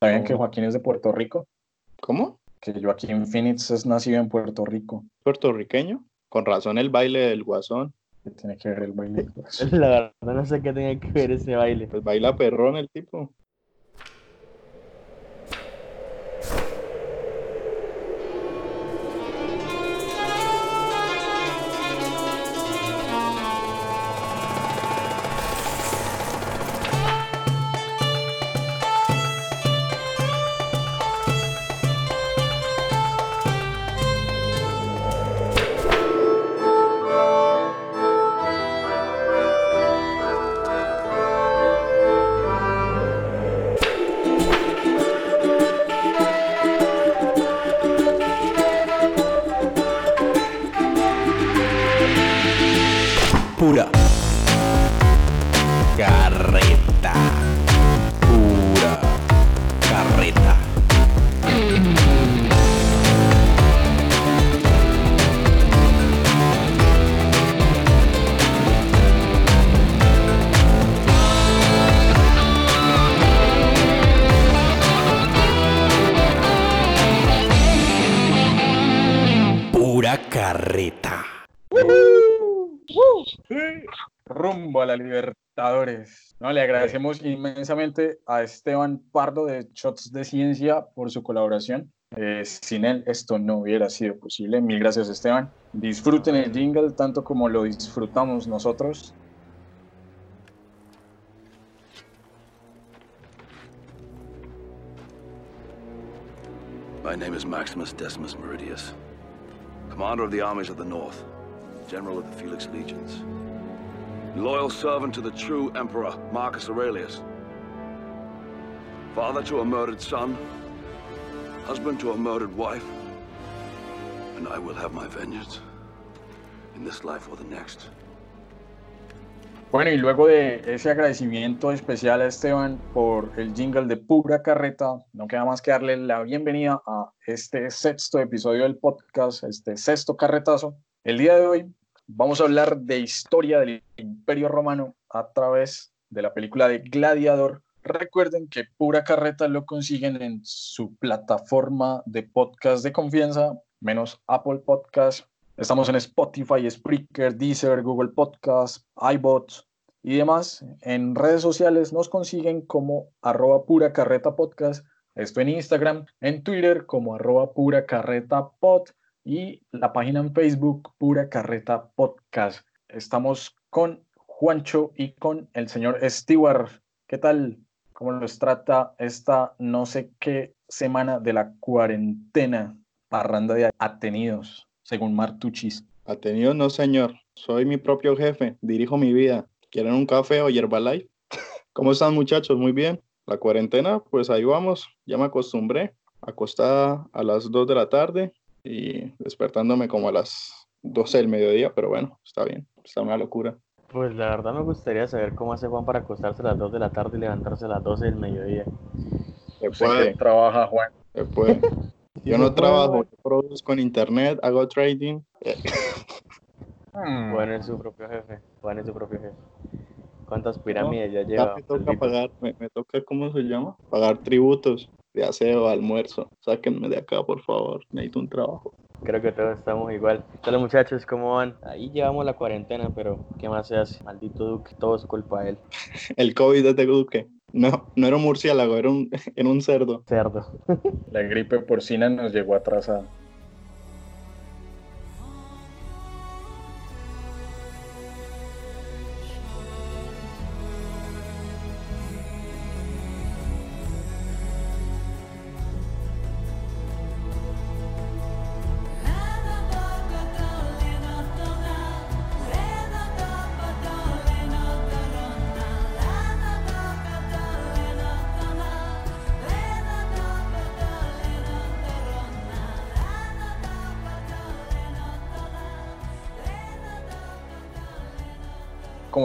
¿Sabían que Joaquín es de Puerto Rico? ¿Cómo? Que Joaquín Phoenix es nacido en Puerto Rico. ¿Puertorriqueño? Con razón el baile del guasón. ¿Qué tiene que ver el baile? del guasón? La verdad no sé qué tenía que ver ese baile. Pues baila perrón el tipo. Agradecemos inmensamente a Esteban Pardo de Shots de Ciencia por su colaboración. Eh, sin él esto no hubiera sido posible. Mil gracias Esteban. Disfruten el jingle tanto como lo disfrutamos nosotros. My name is Maximus Decimus Meridius, commander of the armies of the North, general of the Felix Legions, loyal servant to the true emperor Marcus Aurelius, father to a murdered son, husband to a murdered wife, and I will have my vengeance in this life or the next. Bueno, y luego de ese agradecimiento especial a Esteban por el jingle de pura carreta, no queda más que darle la bienvenida a este sexto episodio del podcast, este sexto carretazo. El día de hoy vamos a hablar de historia del Imperio Romano a través de la película de Gladiador. Recuerden que pura carreta lo consiguen en su plataforma de podcast de confianza, menos Apple Podcast. Estamos en Spotify, Spreaker, Deezer, Google Podcast, iBots y demás. En redes sociales nos consiguen como arroba pura carreta podcast. Esto en Instagram, en Twitter como arroba pura carreta pod y la página en Facebook pura carreta podcast. Estamos con Juancho y con el señor Stewart. ¿Qué tal? ¿Cómo los trata esta no sé qué semana de la cuarentena? Parranda de atenidos, según Martuchis. Atenido no, señor. Soy mi propio jefe. Dirijo mi vida. ¿Quieren un café o Herbalife? ¿Cómo están, muchachos? Muy bien. La cuarentena, pues ahí vamos. Ya me acostumbré. Acostada a las 2 de la tarde y despertándome como a las 12 del mediodía, pero bueno, está bien. Está una locura. Pues la verdad me gustaría saber cómo hace Juan para acostarse a las 2 de la tarde y levantarse a las 12 del mediodía. Se puede, trabaja, Juan. se puede. Yo no trabajo, yo produzco en internet, hago trading. Eh, Hmm. Juan es su propio jefe. Juan es su propio jefe. ¿Cuántas pirámides ya lleva? Me toca pagar, me, me toca, ¿cómo se llama? Pagar tributos de aseo, almuerzo. Sáquenme de acá, por favor. Necesito un trabajo. Creo que todos estamos igual. Hola muchachos, ¿cómo van? Ahí llevamos la cuarentena, pero ¿qué más se hace? Maldito Duque, todo es culpa de él. El COVID desde Duque. No, no era un murciélago, era un, era un cerdo. Cerdo. La gripe porcina nos llegó atrasada.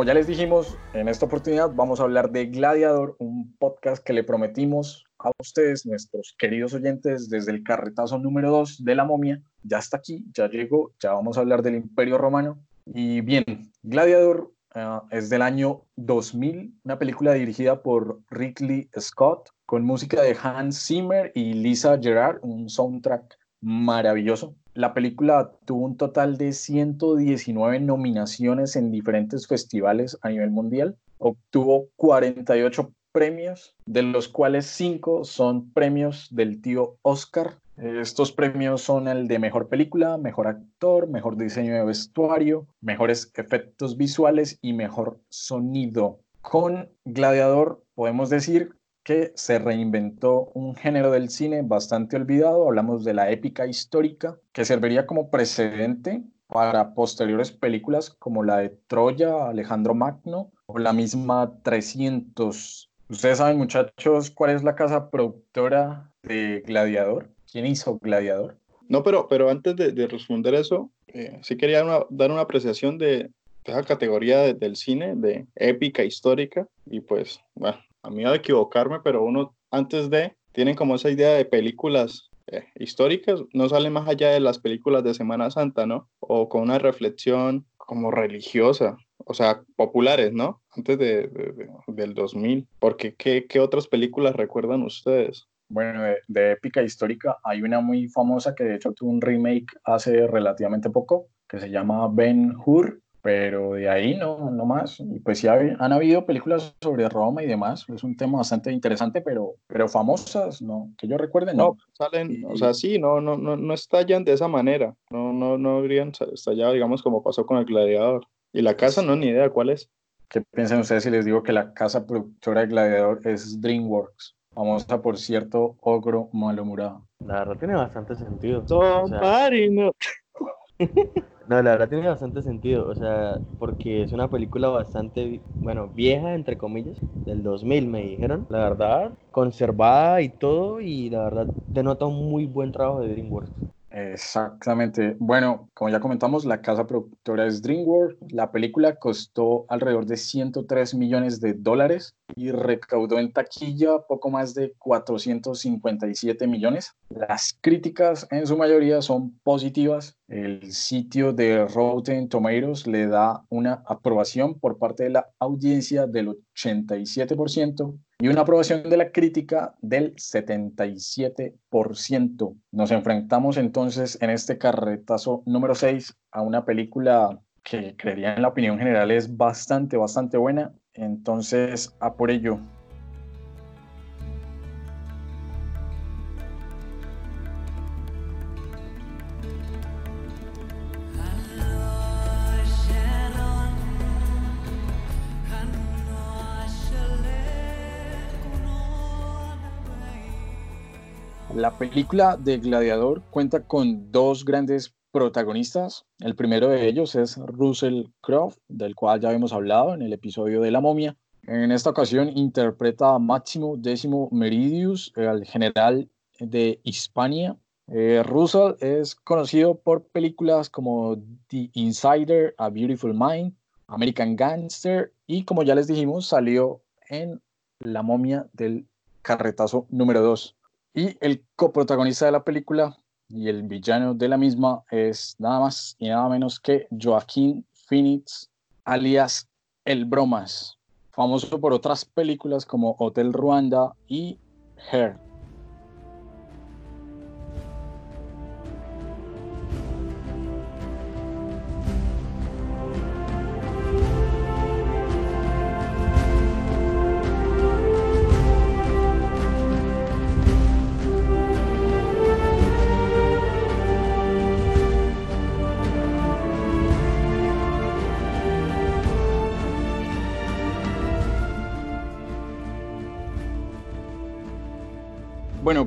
Como ya les dijimos, en esta oportunidad vamos a hablar de Gladiador, un podcast que le prometimos a ustedes, nuestros queridos oyentes, desde el carretazo número 2 de la momia. Ya está aquí, ya llegó, ya vamos a hablar del Imperio Romano. Y bien, Gladiador ah, es del año 2000, una película dirigida por Ridley Scott con música de Hans Zimmer y Lisa Gerard, un soundtrack maravilloso. La película tuvo un total de 119 nominaciones en diferentes festivales a nivel mundial. Obtuvo 48 premios, de los cuales 5 son premios del tío Oscar. Estos premios son el de mejor película, mejor actor, mejor diseño de vestuario, mejores efectos visuales y mejor sonido. Con Gladiador podemos decir que se reinventó un género del cine bastante olvidado, hablamos de la épica histórica, que serviría como precedente para posteriores películas como la de Troya, Alejandro Magno o la misma 300. Ustedes saben, muchachos, cuál es la casa productora de Gladiador. ¿Quién hizo Gladiador? No, pero, pero antes de, responder eso, eh, sí quería dar una apreciación de, esa categoría del cine, de épica histórica, y pues, bueno, a mí a equivocarme, pero uno antes de, tienen como esa idea de películas eh, históricas, no salen más allá de las películas de Semana Santa, ¿no? O con una reflexión como religiosa, o sea, populares, ¿no? Antes de, del 2000, porque ¿qué, ¿qué, otras películas recuerdan ustedes? Bueno, de, de, épica histórica hay una muy famosa que de hecho tuvo un remake hace relativamente poco, que se llama Ben Hur, pero de ahí no, no más. Y pues sí han habido películas sobre Roma y demás, es un tema bastante interesante, pero, pero famosas, ¿no? Que yo recuerde, no. salen, o sea, sí, no, no, no, no estallan de esa manera, no, no, no habrían estallado, digamos, como pasó con el Gladiador. Y la casa no, ni idea cuál es. ¿Qué piensan ustedes si les digo que la casa productora de Gladiador es DreamWorks? Famosa por cierto ogro malhumorado. La verdad tiene bastante sentido. Somebody, no. No, la verdad tiene bastante sentido, o sea, porque es una película bastante, bueno, vieja, entre comillas, del 2000 me dijeron, la verdad, conservada y todo, y la verdad denota un muy buen trabajo de DreamWorks. Exactamente. Bueno, como ya comentamos, la casa productora es DreamWorks. La película costó alrededor de 103 millones de dólares y recaudó en taquilla poco más de 457 millones. Las críticas en su mayoría son positivas. El sitio de Rotten Tomatoes le da una aprobación por parte de la audiencia del 87% y una aprobación de la crítica del 77%. Nos enfrentamos entonces en este carretazo número 6 a una película que creería en la opinión general es bastante, bastante buena. Entonces, a por ello. La película de Gladiador cuenta con dos grandes protagonistas. El primero de ellos es Russell Crowe, del cual ya hemos hablado en el episodio de La momia. En esta ocasión interpreta a Máximo Décimo Meridius, el general de Hispania. Eh, Russell es conocido por películas como The Insider, A Beautiful Mind, American Gangster y como ya les dijimos salió en La momia del carretazo número 2. Y el coprotagonista de la película y el villano de la misma es nada más y nada menos que Joaquín Phoenix, alias El Bromas, famoso por otras películas como Hotel Ruanda y Hair.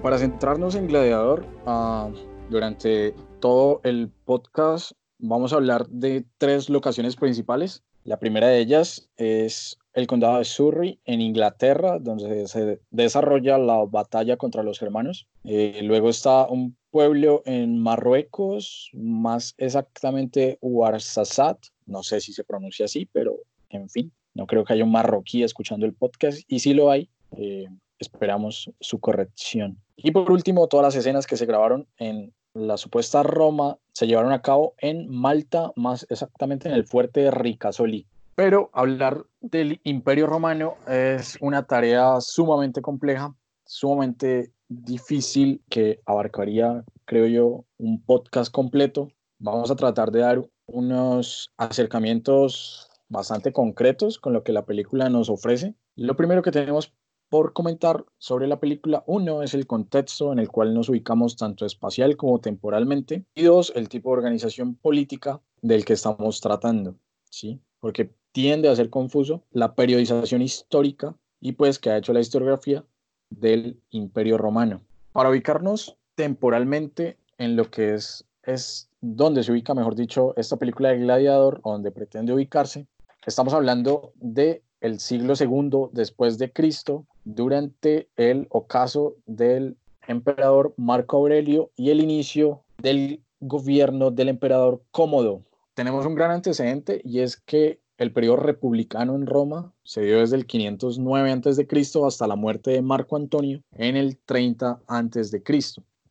Para centrarnos en Gladiador, ah, durante todo el podcast vamos a hablar de tres locaciones principales. La primera de ellas es el condado de Surrey, en Inglaterra, donde se desarrolla la batalla contra los germanos. Eh, luego está un pueblo en Marruecos, más exactamente Ouarzazate, no sé si se pronuncia así, pero en fin, no creo que haya un marroquí escuchando el podcast, y si lo hay, eh, esperamos su corrección. Y por último, todas las escenas que se grabaron en la supuesta Roma se llevaron a cabo en Malta, más exactamente en el fuerte de Ricasoli. Pero hablar del Imperio Romano es una tarea sumamente compleja, sumamente difícil que abarcaría, creo yo, un podcast completo. Vamos a tratar de dar unos acercamientos bastante concretos con lo que la película nos ofrece. Lo primero que tenemos por comentar sobre la película, uno es el contexto en el cual nos ubicamos tanto espacial como temporalmente, y dos, el tipo de organización política del que estamos tratando, ¿sí? Porque tiende a ser confuso la periodización histórica y pues que ha hecho la historiografía del Imperio Romano. Para ubicarnos temporalmente en lo que es, es donde se ubica, mejor dicho, esta película de Gladiador, donde pretende ubicarse, estamos hablando de el siglo segundo después de Cristo, durante el ocaso del emperador Marco Aurelio y el inicio del gobierno del emperador Cómodo. Tenemos un gran antecedente y es que el periodo republicano en Roma se dio desde el 509 a.C. hasta la muerte de Marco Antonio en el 30 a.C.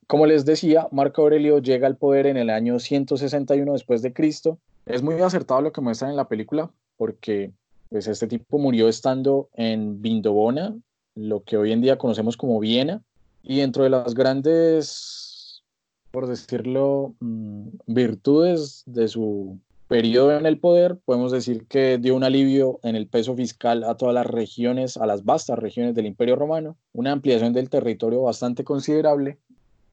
Como les decía, Marco Aurelio llega al poder en el año 161 después de Cristo. Es muy acertado lo que muestran en la película porque pues este tipo murió estando en Vindobona, lo que hoy en día conocemos como Viena, y dentro de las grandes, por decirlo, mm, virtudes de su periodo en el poder, podemos decir que dio un alivio en el peso fiscal a todas las regiones, a las vastas regiones del Imperio Romano, una ampliación del territorio bastante considerable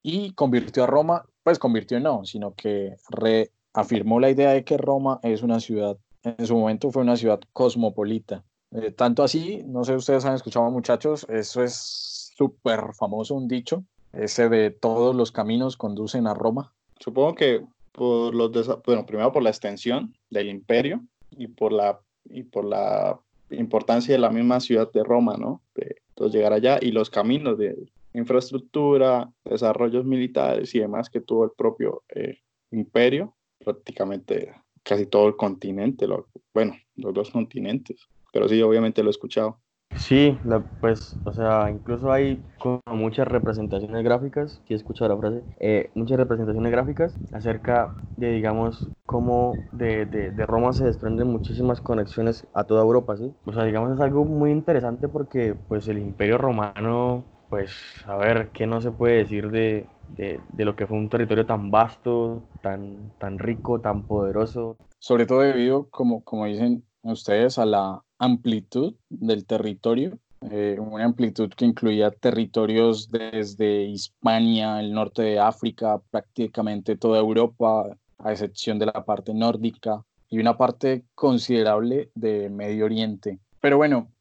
y convirtió a Roma, pues convirtió no, sino que reafirmó la idea de que Roma es una ciudad, en su momento fue una ciudad cosmopolita. Eh, tanto así, no sé ustedes han escuchado muchachos, eso es súper famoso, un dicho, ese de todos los caminos conducen a Roma. Supongo que por los bueno, primero por la extensión del imperio y por la, y por la importancia de la misma ciudad de Roma, ¿no? De entonces llegar allá y los caminos de infraestructura, desarrollos militares y demás que tuvo el propio eh, imperio, prácticamente casi todo el continente, bueno, los dos continentes pero sí, obviamente lo he escuchado. Sí, pues, o sea, incluso hay como muchas representaciones gráficas, si he escuchado la frase, eh, muchas representaciones gráficas acerca de, digamos, cómo de, de, de, Roma se desprenden muchísimas conexiones a toda Europa, ¿sí? O sea, digamos, es algo muy interesante porque, pues, el Imperio Romano, pues, a ver, ¿qué no se puede decir de, de, de lo que fue un territorio tan vasto, tan, tan rico, tan poderoso? Sobre todo debido, como, como dicen ustedes, a la amplitud del territorio, eh, una amplitud que incluía territorios desde Hispania, el norte de África, prácticamente toda Europa, a excepción de la parte nórdica, y una parte considerable de Medio Oriente. Pero bueno,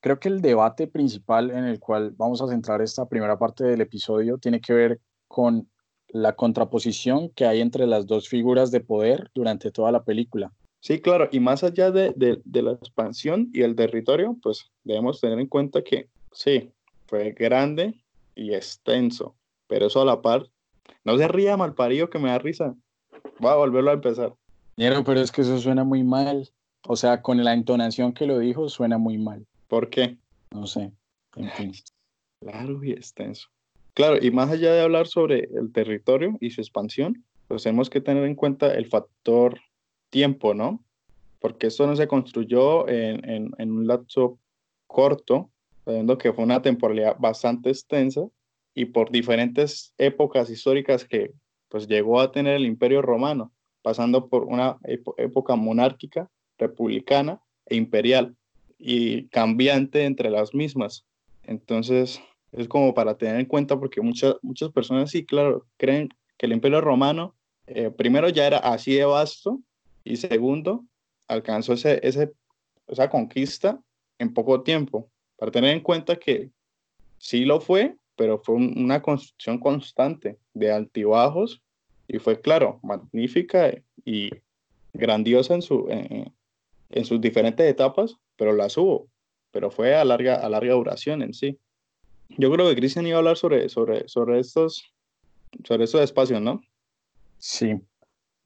creo que el debate principal en el cual vamos a centrar esta primera parte del episodio tiene que ver con la contraposición que hay entre las dos figuras de poder durante toda la película. Sí, claro, y más allá de, la expansión y el territorio, pues debemos tener en cuenta que sí, fue grande y extenso, pero eso a la par, no se ría mal parido que me da risa. Voy a volverlo a empezar. pero es que eso suena muy mal. O sea, con la entonación que lo dijo, suena muy mal. ¿Por qué? No sé. En fin. Claro y extenso. Claro, y más allá de hablar sobre el territorio y su expansión, pues tenemos que tener en cuenta el factor tiempo, ¿no? Porque esto no se construyó en, un lapso corto, sabiendo que fue una temporalidad bastante extensa y por diferentes épocas históricas que pues llegó a tener el Imperio Romano, pasando por una época monárquica, republicana e imperial y cambiante entre las mismas. Entonces, es como para tener en cuenta porque muchas, muchas personas sí, claro, creen que el Imperio Romano eh, primero ya era así de vasto y segundo, alcanzó ese, esa conquista en poco tiempo, para tener en cuenta que sí lo fue, pero fue una construcción constante de altibajos y fue, claro, magnífica y grandiosa en, su, en, sus diferentes etapas, pero las hubo, pero fue a larga, a larga duración en sí. Yo creo que Cristian iba a hablar sobre, sobre, sobre, estos, sobre estos espacios, ¿no? Sí,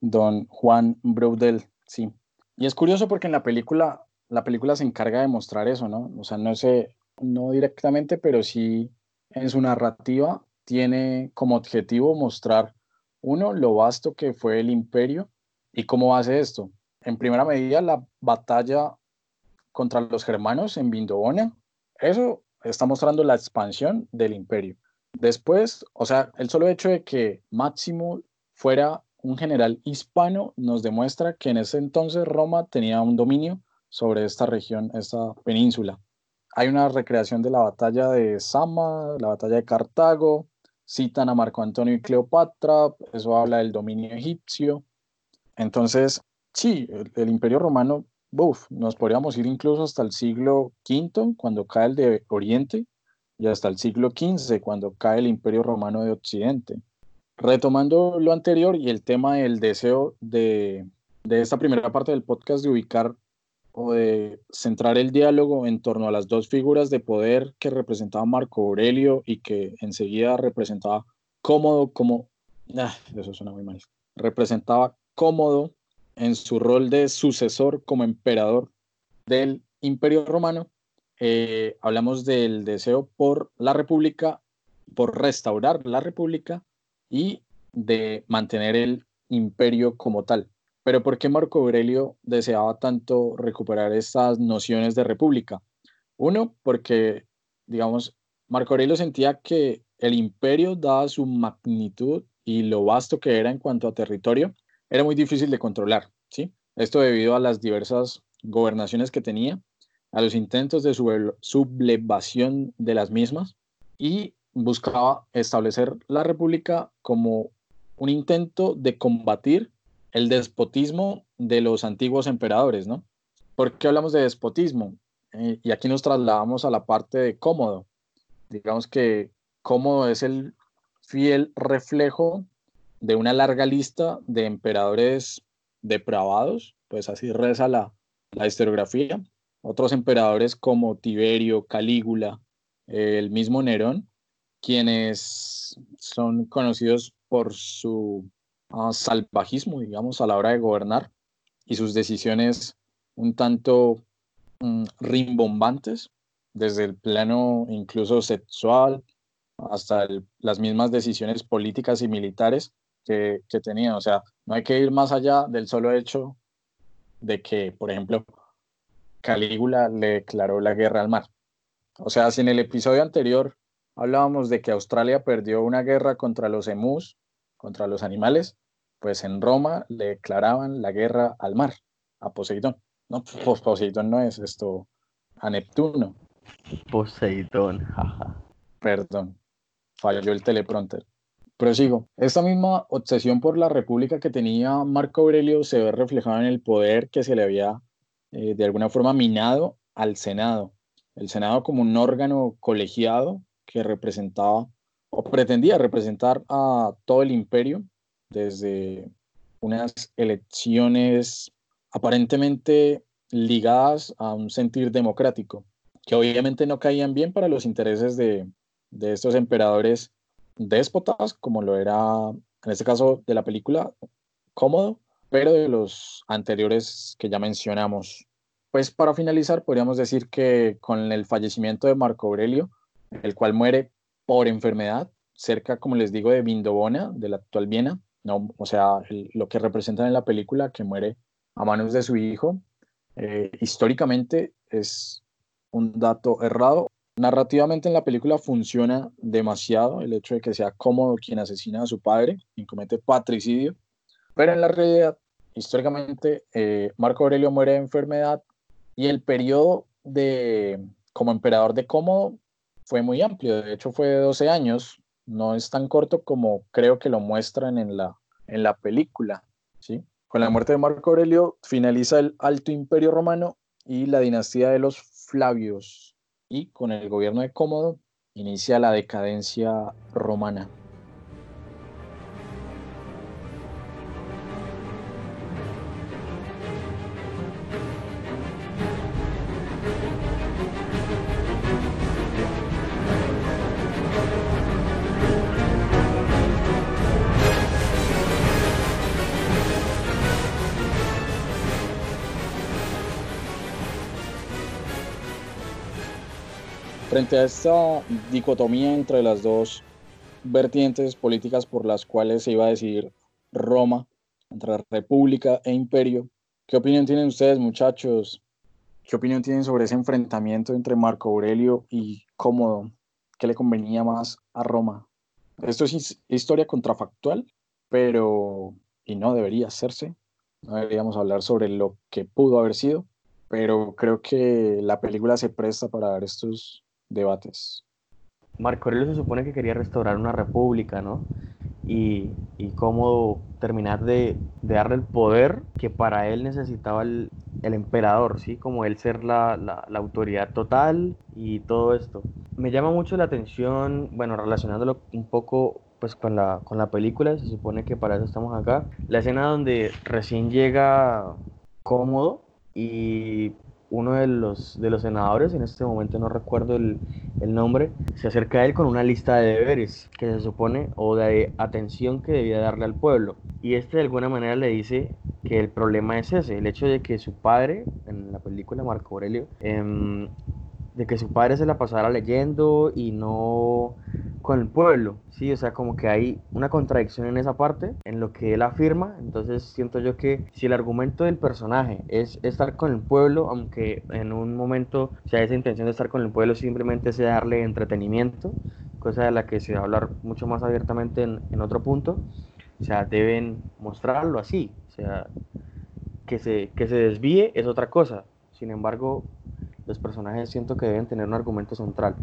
don Juan Broudel, sí. Y es curioso porque en la película, la película se encarga de mostrar eso, ¿no? O sea, no sé, no directamente, pero sí en su narrativa tiene como objetivo mostrar, uno, lo vasto que fue el imperio y cómo hace esto. En primera medida, la batalla contra los germanos en Vindobona, eso está mostrando la expansión del imperio. Después, o sea, el solo hecho de que Máximo fuera un general hispano nos demuestra que en ese entonces Roma tenía un dominio sobre esta región, esta península. Hay una recreación de la batalla de Sama, la batalla de Cartago, citan a Marco Antonio y Cleopatra, eso habla del dominio egipcio. Entonces, sí, el, imperio romano, nos podríamos ir incluso hasta el siglo V, cuando cae el de Oriente, y hasta el siglo XV, cuando cae el imperio romano de Occidente. Retomando lo anterior y el tema del deseo de, de esta primera parte del podcast de ubicar o de centrar el diálogo en torno a las dos figuras de poder que representaba Marco Aurelio y que enseguida representaba cómodo como... Ah, eso suena muy mal. Representaba cómodo en su rol de sucesor como emperador del Imperio Romano. Eh, hablamos del deseo por la República, por restaurar la República y de mantener el imperio como tal. Pero ¿por qué Marco Aurelio deseaba tanto recuperar estas nociones de república? Uno, porque, digamos, Marco Aurelio sentía que el imperio, dada su magnitud y lo vasto que era en cuanto a territorio, era muy difícil de controlar, ¿sí? Esto debido a las diversas gobernaciones que tenía, a los intentos de sublevación de las mismas y buscaba establecer la república como un intento de combatir el despotismo de los antiguos emperadores, ¿no? ¿Por qué hablamos de despotismo? Eh, y aquí nos trasladamos a la parte de cómodo. Digamos que cómodo es el fiel reflejo de una larga lista de emperadores depravados, pues así reza la, la historiografía. Otros emperadores como Tiberio, Calígula, el mismo Nerón, quienes son conocidos por su salvajismo, digamos, a la hora de gobernar y sus decisiones un tanto mm, rimbombantes, desde el plano incluso sexual hasta las mismas decisiones políticas y militares que, que tenían. O sea, no hay que ir más allá del solo hecho de que, por ejemplo, Calígula le declaró la guerra al mar. O sea, si en el episodio anterior hablábamos de que Australia perdió una guerra contra los emus, contra los animales, pues en Roma le declaraban la guerra al mar, a Poseidón. No, pues Poseidón no es esto, a Neptuno. Poseidón, jaja. Perdón, falló el teleprompter. Prosigo. Esta misma obsesión por la república que tenía Marco Aurelio se ve reflejada en el poder que se le había eh, de alguna forma minado al Senado. El Senado como un órgano colegiado que representaba o pretendía representar a todo el imperio desde unas elecciones aparentemente ligadas a un sentir democrático, que obviamente no caían bien para los intereses de, estos emperadores déspotas, como lo era en este caso de la película Cómodo, pero de los anteriores que ya mencionamos. Pues para finalizar, podríamos decir que con el fallecimiento de Marco Aurelio, el cual muere por enfermedad, cerca, como les digo, de Vindobona, de la actual Viena, no, o sea, lo que representan en la película, que muere a manos de su hijo, eh, históricamente es un dato errado. Narrativamente en la película funciona demasiado el hecho de que sea cómodo quien asesina a su padre, quien comete patricidio, pero en la realidad, históricamente, eh, Marco Aurelio muere de enfermedad y el periodo de, como emperador de Cómodo fue muy amplio, de hecho fue de 12 años, no es tan corto como creo que lo muestran en la, en la película. ¿sí? Con la muerte de Marco Aurelio finaliza el Alto Imperio Romano y la dinastía de los Flavios, y con el gobierno de Cómodo inicia la decadencia romana. Frente a esta dicotomía entre las dos vertientes políticas por las cuales se iba a decidir Roma, entre república e imperio, ¿qué opinión tienen ustedes, muchachos? ¿Qué opinión tienen sobre ese enfrentamiento entre Marco Aurelio y cómodo, qué le convenía más a Roma. Esto es his- historia contrafactual, pero, y no debería hacerse, no deberíamos hablar sobre lo que pudo haber sido, pero creo que la película se presta para dar estos debates. Marco Aurelio se supone que quería restaurar una república, ¿no? Y, y cómo terminar de, de darle el poder que para él necesitaba el, el emperador, ¿sí? Como él ser la, la- la autoridad total y todo esto. Me llama mucho la atención, bueno, relacionándolo un poco pues con la, con la película, se supone que para eso estamos acá, la escena donde recién llega cómodo y uno de los, de los senadores, en este momento no recuerdo el, el nombre, se acerca a él con una lista de deberes que se supone o de atención que debía darle al pueblo. Y este de alguna manera le dice que el problema es ese, el hecho de que su padre, en la película Marco Aurelio, em, de que su padre se la pasara leyendo y no con el pueblo, sí, o sea, como que hay una contradicción en esa parte, en lo que él afirma, entonces siento yo que si el argumento del personaje es estar con el pueblo, aunque en un momento, sea, esa intención de estar con el pueblo simplemente sea darle entretenimiento, cosa de la que se va a hablar mucho más abiertamente en, en otro punto, o sea, deben mostrarlo así, o sea, que se, que se desvíe es otra cosa, sin embargo, los personajes siento que deben tener un argumento central,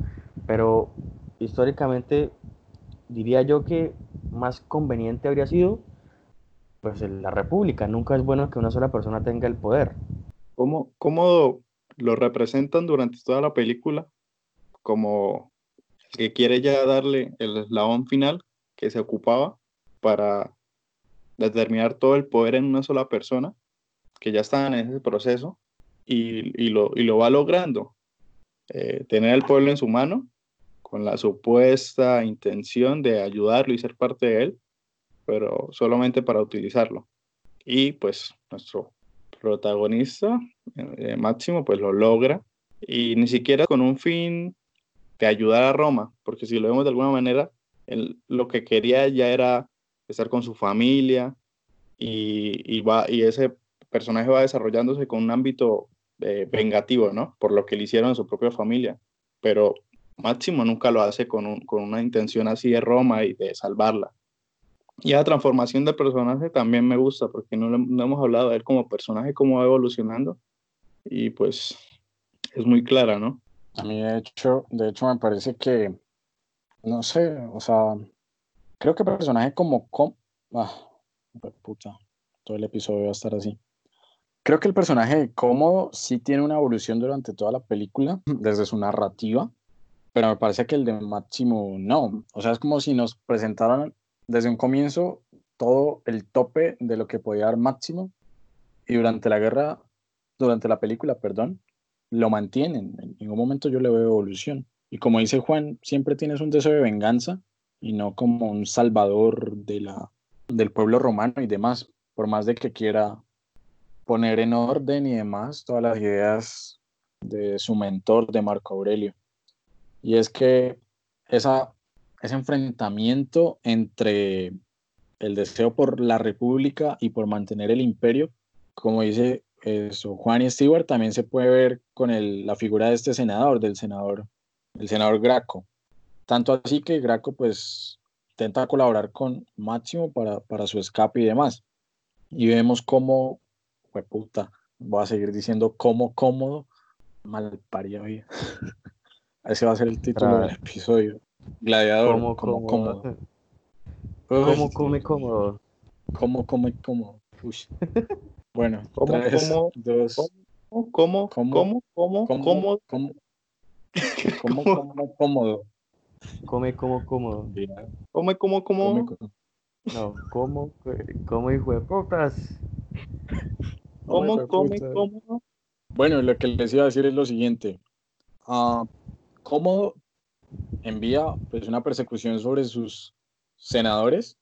pero históricamente diría yo que más conveniente habría sido pues la república. Nunca es bueno que una sola persona tenga el poder. ¿Cómo, cómo lo representan durante toda la película? Como que quiere ya darle el eslabón final que se ocupaba para determinar todo el poder en una sola persona, que ya estaban en ese proceso y, y lo, y lo va logrando. Eh, tener el pueblo en su mano con la supuesta intención de ayudarlo y ser parte de él, pero solamente para utilizarlo. Y pues nuestro protagonista, eh, Máximo, pues lo logra y ni siquiera con un fin de ayudar a Roma, porque si lo vemos de alguna manera, él lo que quería ya era estar con su familia y, y va, y ese personaje va desarrollándose con un ámbito eh, vengativo, ¿no? Por lo que le hicieron a su propia familia. Pero Máximo nunca lo hace con, un- con una intención así de Roma y de salvarla. Y la transformación del personaje también me gusta, porque no, no hemos hablado de él como personaje, cómo va evolucionando. Y pues es muy clara, ¿no? A mí, de hecho, de hecho, me parece que, no sé, o sea, creo que personaje como, com ah, puta, todo el episodio va a estar así. Creo que el personaje de Cómodo sí tiene una evolución durante toda la película, desde su narrativa, pero me parece que el de Máximo no. O sea, es como si nos presentaran desde un comienzo todo el tope de lo que podía dar Máximo y durante la guerra, durante la película, perdón, lo mantienen. En ningún momento yo le veo evolución. Y como dice Juan, siempre tienes un deseo de venganza y no como un salvador de la, del pueblo romano y demás, por más de que quiera poner en orden y demás todas las ideas de su mentor, de Marco Aurelio. Y es que esa, ese enfrentamiento entre el deseo por la república y por mantener el imperio, como dice eso, Juan y Stewart, también se puede ver con el- la figura de este senador, del senador, el senador Graco. Tanto así que Graco pues intenta colaborar con Máximo para, para su escape y demás. Y vemos cómo, puta, voy a seguir diciendo cómo cómodo, mal parido. Ese va a ser el título del episodio. Gladiador, ¿Cómo, como cómo, cómodo. cómo Uy, come cómodo? ¿Cómo come cómodo? Uy. Bueno, ¿Cómo, tres, cómo, dos, ¿Cómo? ¿Cómo? ¿Cómo? ¿Cómo? ¿Cómo? ¿cómo, ¿Cómo? cómo, cómo, cómo, cómodo? Come como cómodo. ¿Cómo? ¿Cómo? Come, ¿Cómo? co- No, como, como hijo de putas. ¿Cómo? Come, ¿Come? puta. ¿Cómo? Bueno, lo que les iba a decir es lo siguiente. Cómodo envía pues, una persecución sobre sus senadores,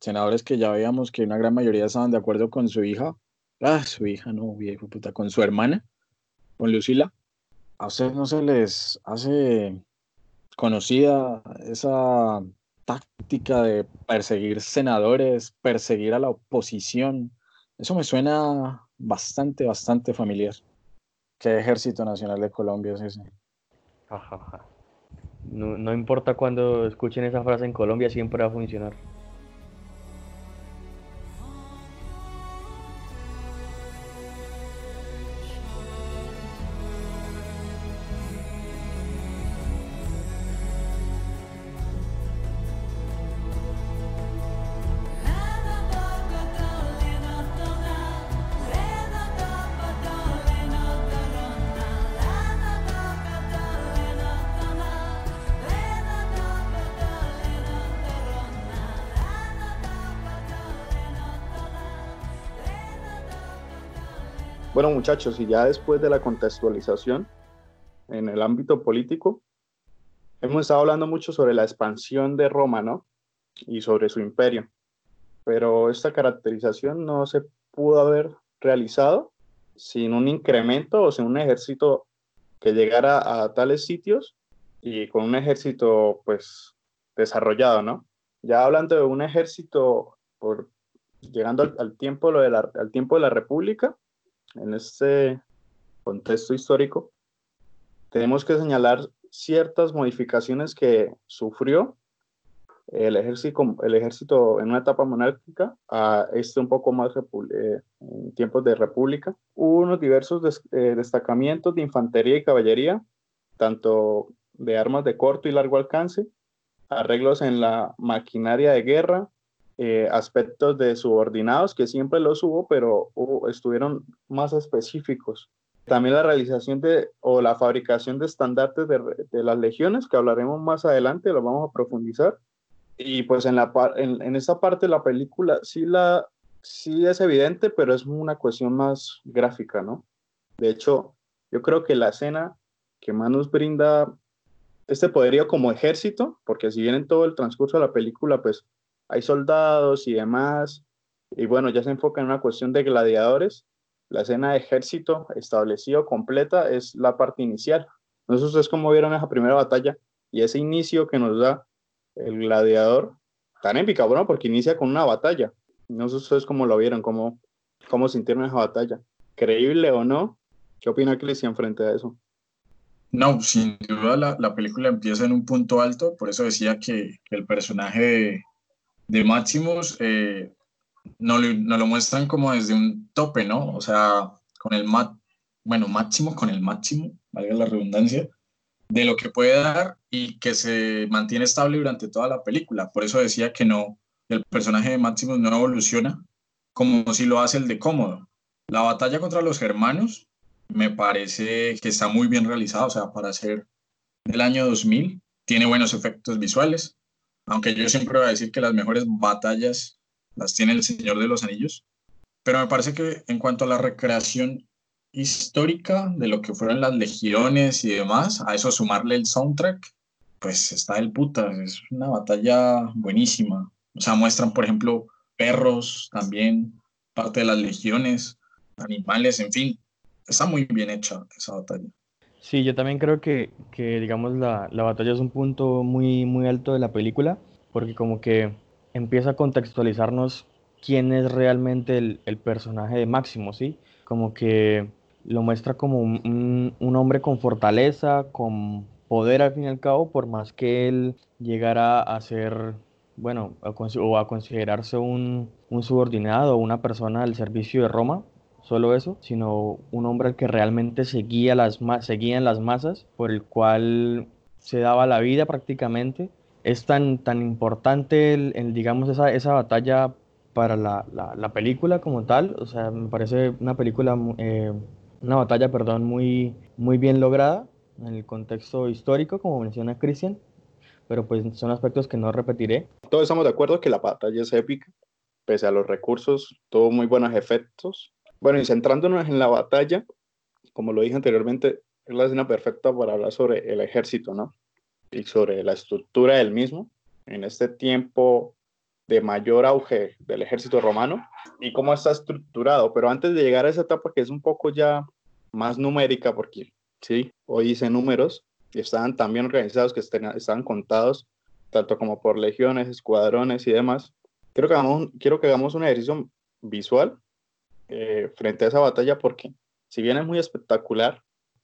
senadores que ya veíamos que una gran mayoría estaban de acuerdo con su hija, ah, su hija, no, viejo puta, con su hermana, con Lucila. ¿A ustedes no se les hace conocida esa táctica de perseguir senadores, perseguir a la oposición? Eso me suena bastante, bastante familiar. ¿Qué ejército nacional de Colombia es ese? Ja, ja. No, no importa cuando escuchen esa frase en Colombia, siempre va a funcionar. Muchachos, y ya después de la contextualización en el ámbito político, hemos estado hablando mucho sobre la expansión de Roma, ¿no? Y sobre su imperio. Pero esta caracterización no se pudo haber realizado sin un incremento o sin un ejército que llegara a tales sitios y con un ejército, pues, desarrollado, ¿no? Ya hablando de un ejército, por, llegando al, tiempo, lo de al tiempo de la República, en este contexto histórico, tenemos que señalar ciertas modificaciones que sufrió el ejército, en una etapa monárquica a este un poco más eh, en tiempos de república. Hubo unos diversos des, eh, destacamientos de infantería y caballería, tanto de armas de corto y largo alcance, arreglos en la maquinaria de guerra, eh, aspectos de subordinados, que siempre los hubo, pero hubo, estuvieron más específicos. También la realización de, o la fabricación de estandartes de, de, las legiones, que hablaremos más adelante, lo vamos a profundizar. Y pues en, la, en, en esa parte de la película sí, la, sí es evidente, pero es una cuestión más gráfica, ¿no? De hecho, yo creo que la escena que más nos brinda este poderío como ejército, porque si bien en todo el transcurso de la película, pues hay soldados y demás, y bueno, ya se enfoca en una cuestión de gladiadores, la escena de ejército establecido completa es la parte inicial. No sé ustedes cómo vieron esa primera batalla y ese inicio que nos da el gladiador, tan épica, bueno, porque inicia con una batalla. No sé ustedes cómo lo vieron, cómo, cómo sintieron esa batalla. ¿Creíble o no? ¿Qué opina Cristian frente a eso? No, sin duda la, la, película empieza en un punto alto, por eso decía que, que el personaje de, de Maximus eh, no, no, lo muestran como desde un tope, ¿no? O sea, con el mat, bueno, máximo, con el máximo, valga la redundancia, de lo que puede dar y que se mantiene estable durante toda la película. Por eso decía que no, el personaje de Maximus no evoluciona como si lo hace el de Cómodo. La batalla contra los germanos me parece que está muy bien realizada, o sea, para ser del año 2000, tiene buenos efectos visuales, aunque yo siempre voy a decir que las mejores batallas las tiene el Señor de los Anillos, pero me parece que en cuanto a la recreación histórica de lo que fueron las legiones y demás, a eso sumarle el soundtrack, pues está el puta, es una batalla buenísima. O sea, muestran, por ejemplo, perros también, parte de las legiones, animales, en fin, está muy bien hecha esa batalla. Sí, yo también creo que, que digamos, la, la, batalla es un punto muy, muy alto de la película, porque como que empieza a contextualizarnos quién es realmente el, el personaje de Máximo, ¿sí? Como que lo muestra como un, un, hombre con fortaleza, con poder al fin y al cabo, por más que él llegara a ser, bueno, a, o a considerarse un, un subordinado o una persona al servicio de Roma, solo eso, sino un hombre que realmente seguía, las, seguía en las masas, por el cual se daba la vida prácticamente. Es tan, tan importante, el, digamos, esa, esa batalla para la, la, la, película como tal. O sea, me parece una película, eh, una batalla, perdón, muy, muy bien lograda en el contexto histórico, como menciona Christian. Pero pues son aspectos que no repetiré. Todos estamos de acuerdo que la batalla es épica, pese a los recursos, tuvo muy buenos efectos, bueno, y centrándonos en la batalla, como lo dije anteriormente, es la escena perfecta para hablar sobre el ejército, ¿no? Y sobre la estructura del mismo en este tiempo de mayor auge del ejército romano y cómo está estructurado. Pero antes de llegar a esa etapa que es un poco ya más numérica, porque sí, hoy hice números y estaban también organizados, que estaban contados, tanto como por legiones, escuadrones y demás. Quiero que hagamos, quiero que hagamos un ejercicio visual eh, frente a esa batalla porque si bien es muy espectacular,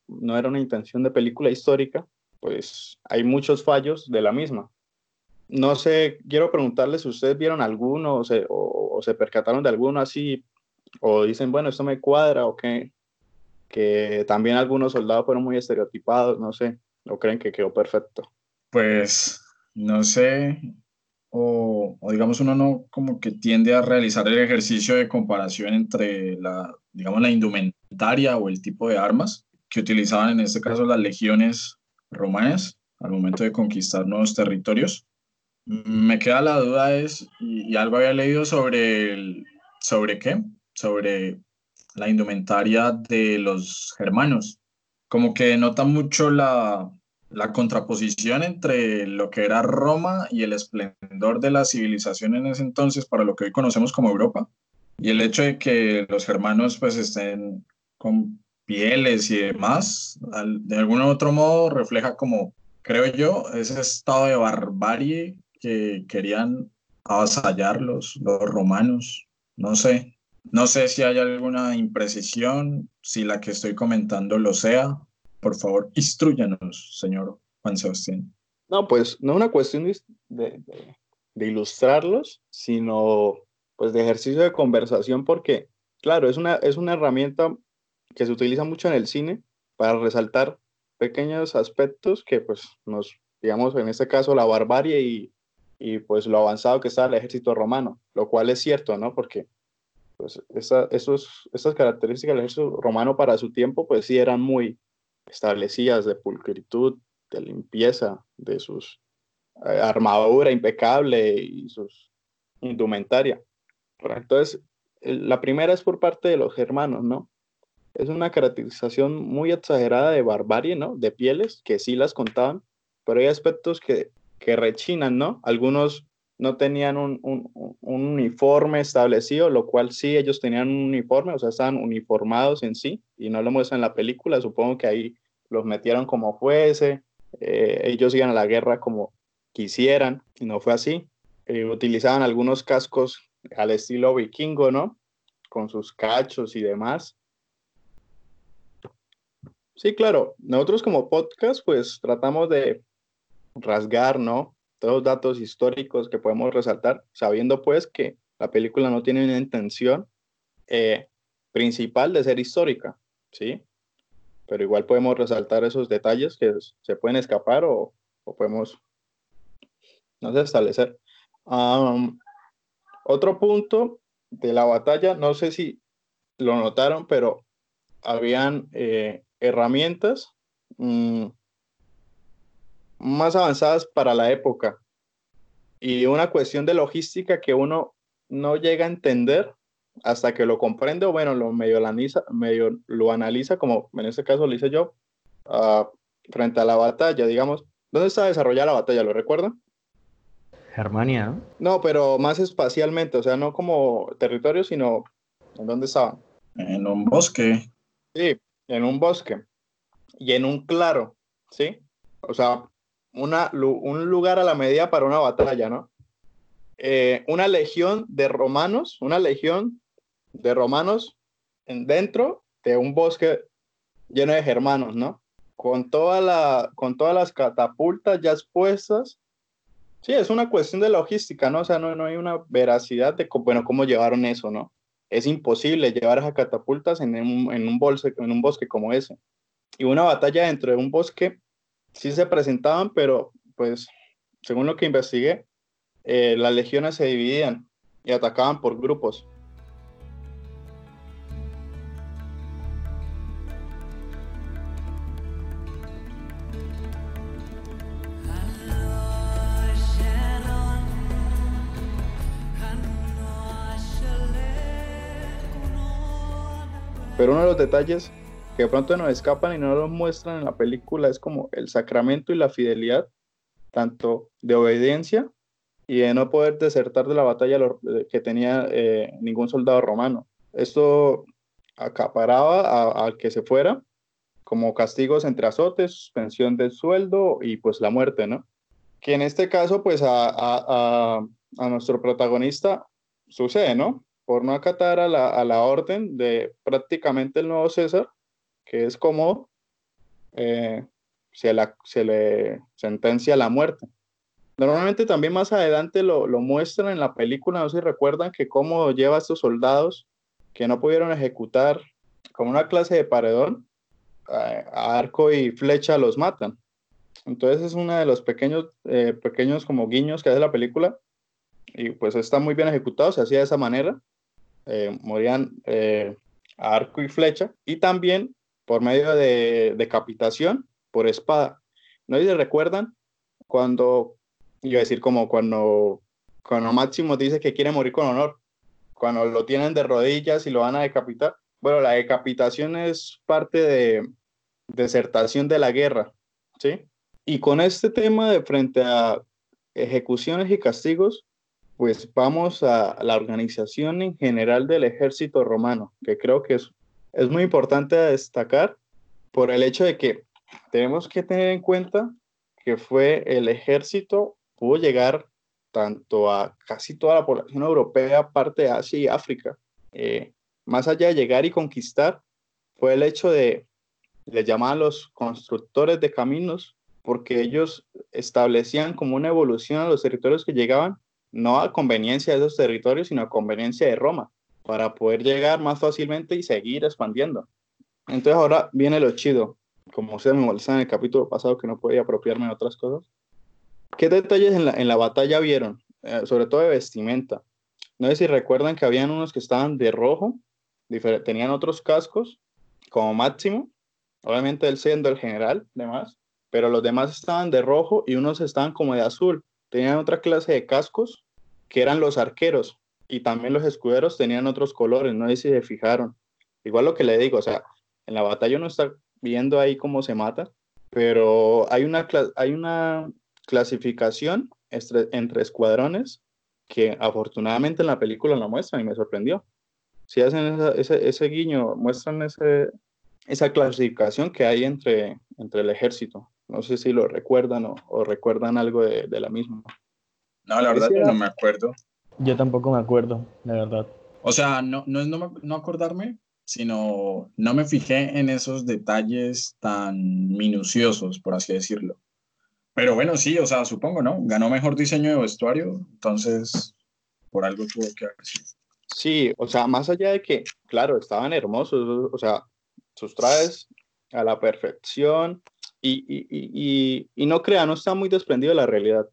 no era una intención de película histórica, pues hay muchos fallos de la misma. No sé, quiero preguntarles si ustedes vieron alguno o se, o, se percataron de alguno así, o dicen, bueno, esto me cuadra, o que, que también algunos soldados fueron muy estereotipados, no sé, o creen que quedó perfecto. Pues no sé, o, digamos uno no como que tiende a realizar el ejercicio de comparación entre la, digamos, la indumentaria o el tipo de armas que utilizaban en este caso las legiones romanas al momento de conquistar nuevos territorios. Me queda la duda es, y, y algo había leído sobre el, ¿sobre qué? Sobre la indumentaria de los germanos. Como que nota mucho la, la contraposición entre lo que era Roma y el esplendor de la civilización en ese entonces para lo que hoy conocemos como Europa. Y el hecho de que los germanos pues estén con pieles y demás, de algún otro modo refleja como, creo yo, ese estado de barbarie que querían avasallar los, los romanos. No sé, no sé si hay alguna imprecisión, si la que estoy comentando lo sea. Por favor, instruyanos, señor Juan Sebastián. No, pues no una cuestión de- de- de ilustrarlos, sino pues de ejercicio de conversación, porque claro, es una, es una herramienta que se utiliza mucho en el cine para resaltar pequeños aspectos que pues nos, digamos, en este caso la barbarie y, y pues lo avanzado que está el ejército romano, lo cual es cierto, ¿no? Porque pues esa, esos, esas características del ejército romano para su tiempo pues sí eran muy establecidas de pulcritud, de limpieza, de sus eh, armadura impecable y sus indumentaria. Entonces, la primera es por parte de los germanos, ¿no? Es una caracterización muy exagerada de barbarie, ¿no? De pieles, que sí las contaban, pero hay aspectos que, que rechinan, ¿no? Algunos no tenían un- un- un uniforme establecido, lo cual sí ellos tenían un uniforme, o sea, estaban uniformados en sí, y no lo muestran en la película, supongo que ahí los metieron como fuese, eh, ellos iban a la guerra como quisieran, y no fue así. Eh, utilizaban algunos cascos al estilo vikingo, ¿no? Con sus cachos y demás. Sí, claro, nosotros como podcast, pues tratamos de rasgar, ¿no? Todos los datos históricos que podemos resaltar, sabiendo pues que la película no tiene una intención eh, principal de ser histórica, ¿sí? Pero igual podemos resaltar esos detalles que se pueden escapar o, o podemos, no sé, establecer. Am, otro punto de la batalla, no sé si lo notaron, pero habían eh, herramientas mm, más avanzadas para la época y una cuestión de logística que uno no llega a entender hasta que lo comprende o bueno, lo medio, lo analiza, medio lo analiza, como en este caso lo hice yo, ah, frente a la batalla, digamos. ¿Dónde está desarrollada la batalla? ¿Lo recuerdan? Germania, ¿no? No, pero más espacialmente, o sea, no como territorio, sino en dónde estaban. En un bosque, Sí, en un bosque y en un claro, ¿sí? O sea, una, un lugar a la medida para una batalla, ¿no? Eh, una legión de romanos, una legión de romanos en- dentro de un bosque lleno de germanos, ¿no? Con, toda la, con todas las catapultas ya expuestas. Sí, es una cuestión de logística, ¿no? O sea, no, no hay una veracidad de, bueno, cómo llevaron eso, ¿no? es imposible llevar esas catapultas en un, en un, bolse- en un bosque como ese. Y una batalla dentro de un bosque sí se presentaban, pero pues según lo que investigué, eh, las legiones se dividían y atacaban por grupos. Pero uno de los detalles que de pronto nos escapan y no los muestran en la película es como el sacramento y la fidelidad, tanto de obediencia y de no poder desertar de la batalla lo- que tenía eh, ningún soldado romano. Esto acaparaba al que se fuera como castigos entre azotes, suspensión del sueldo y pues la muerte, ¿no? Que en este caso pues a, a- a- a nuestro protagonista sucede, ¿no? Por no acatar a la, a la orden de prácticamente el nuevo César, que es como eh, se, la, se le sentencia a la muerte. Normalmente también más adelante lo, lo muestran en la película, no sé si recuerdan que cómo lleva a estos soldados que no pudieron ejecutar como una clase de paredón, a, a arco y flecha los matan. Entonces es uno de los pequeños, eh, pequeños como guiños que hace la película y pues está muy bien ejecutado, se hacía de esa manera, eh, morían eh, a arco y flecha y también por medio de decapitación por espada. ¿No si recuerdan cuando, iba a decir como cuando, cuando Máximo dice que quiere morir con honor, cuando lo tienen de rodillas y lo van a decapitar? Bueno, la decapitación es parte de desertación de la guerra, ¿sí? Y con este tema de frente a ejecuciones y castigos, pues vamos a la organización en general del ejército romano, que creo que es, es muy importante destacar por el hecho de que tenemos que tener en cuenta que fue el ejército, pudo llegar tanto a casi toda la población europea, parte de Asia y África. Eh, más allá de llegar y conquistar, fue el hecho de, le llamaban los constructores de caminos, porque ellos establecían como una evolución a los territorios que llegaban, no a conveniencia de esos territorios, sino a conveniencia de Roma, para poder llegar más fácilmente y seguir expandiendo. Entonces ahora viene lo chido, como ustedes me molestaban en el capítulo pasado que no podía apropiarme de otras cosas. ¿Qué detalles en la, en la batalla vieron? Eh, sobre todo de vestimenta. No sé si recuerdan que habían unos que estaban de rojo, tenían otros cascos como máximo, obviamente él siendo el general, demás, pero los demás estaban de rojo y unos estaban como de azul. Tenían otra clase de cascos que eran los arqueros y también los escuderos tenían otros colores, no sé si se fijaron. Igual lo que le digo, o sea, en la batalla uno está viendo ahí cómo se mata, pero hay una, hay una clasificación entre escuadrones que afortunadamente en la película lo muestran y me sorprendió. Si hacen ese, ese, guiño, muestran ese, esa clasificación que hay entre, entre el ejército. No sé si lo recuerdan o, recuerdan algo de, la misma. No, la verdad no me acuerdo. Yo tampoco me acuerdo, la verdad. O sea, no, no es no, no acordarme, sino no me fijé en esos detalles tan minuciosos, por así decirlo. Pero bueno, sí, o sea, supongo, ¿no? Ganó mejor diseño de vestuario, entonces por algo tuvo que haber sido. Sí, o sea, más allá de que, claro, estaban hermosos, o sea, sus trajes a la perfección, y, no crean, no está muy desprendido de la realidad.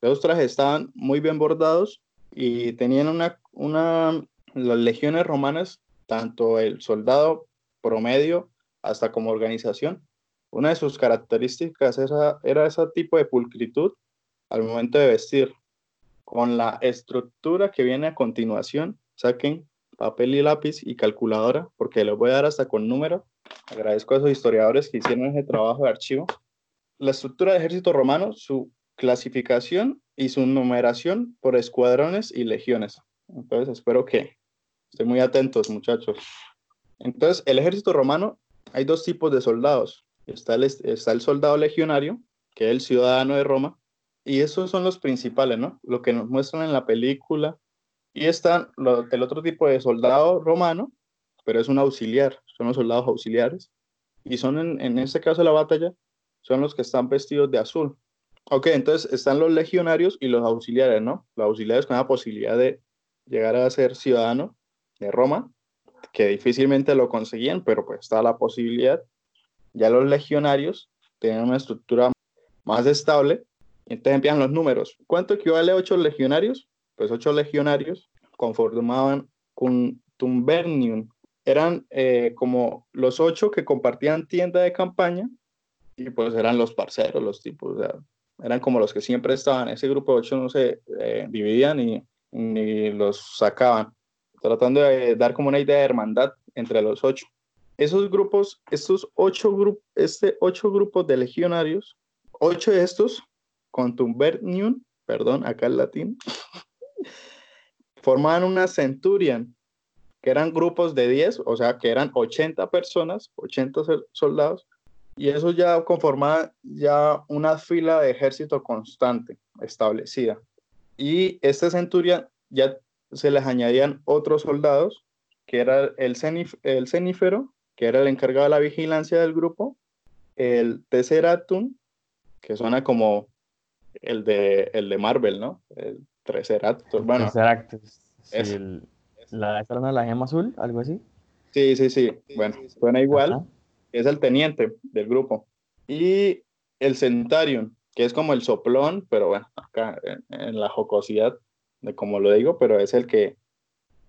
Los trajes estaban muy bien bordados y tenían una, las legiones romanas, tanto el soldado promedio hasta como organización, una de sus características era, era ese tipo de pulcritud al momento de vestir. Con la estructura que viene a continuación, saquen papel y lápiz y calculadora, porque les voy a dar hasta con número Agradezco a esos historiadores que hicieron ese trabajo de archivo. La estructura del ejército romano, su clasificación y su numeración por escuadrones y legiones. Entonces, espero que estén muy atentos, muchachos. Entonces, el ejército romano, hay dos tipos de soldados. Está el, está el soldado legionario, que es el ciudadano de Roma, y esos son los principales, ¿no? Lo que nos muestran en la película. Y está el otro tipo de soldado romano, pero es un auxiliar, son los soldados auxiliares, y son en, en este caso de la batalla, son los que están vestidos de azul. Ok, entonces están los legionarios y los auxiliares, ¿no? Los auxiliares con la posibilidad de llegar a ser ciudadano de Roma, que difícilmente lo conseguían, pero pues está la posibilidad. Ya los legionarios tenían una estructura más estable, entonces empiezan los números. ¿Cuánto equivale a ocho legionarios? Pues ocho legionarios conformaban un tumbernium, eran eh, como los ocho que compartían tienda de campaña y pues eran los parceros, los tipos, eran como los que siempre estaban. Ese grupo de ocho no se eh, dividían ni, los sacaban, tratando de dar como una idea de hermandad entre los ocho. Esos grupos, estos ocho, grupos este ocho grupos de legionarios, ocho de estos, con Tumbernium, perdón, acá el latín, formaban una centurion, que eran grupos de 10, o sea, que eran 80 personas, 80 soldados, y eso ya conformaba ya una fila de ejército constante establecida. Y este centurión ya se les añadían otros soldados, que era el, el cenífero, que era el encargado de la vigilancia del grupo, el Tesseratum, que suena como el de, el de Marvel, ¿no? El Triceratops, bueno. Triceratops. Sí, el- la, esta era la gema azul, algo así. Sí, sí, sí, bueno, suena igual. Ajá. es el teniente del grupo. Y el Centarion, que es como el soplón, pero bueno, acá en, en la jocosidad de como lo digo, pero es el que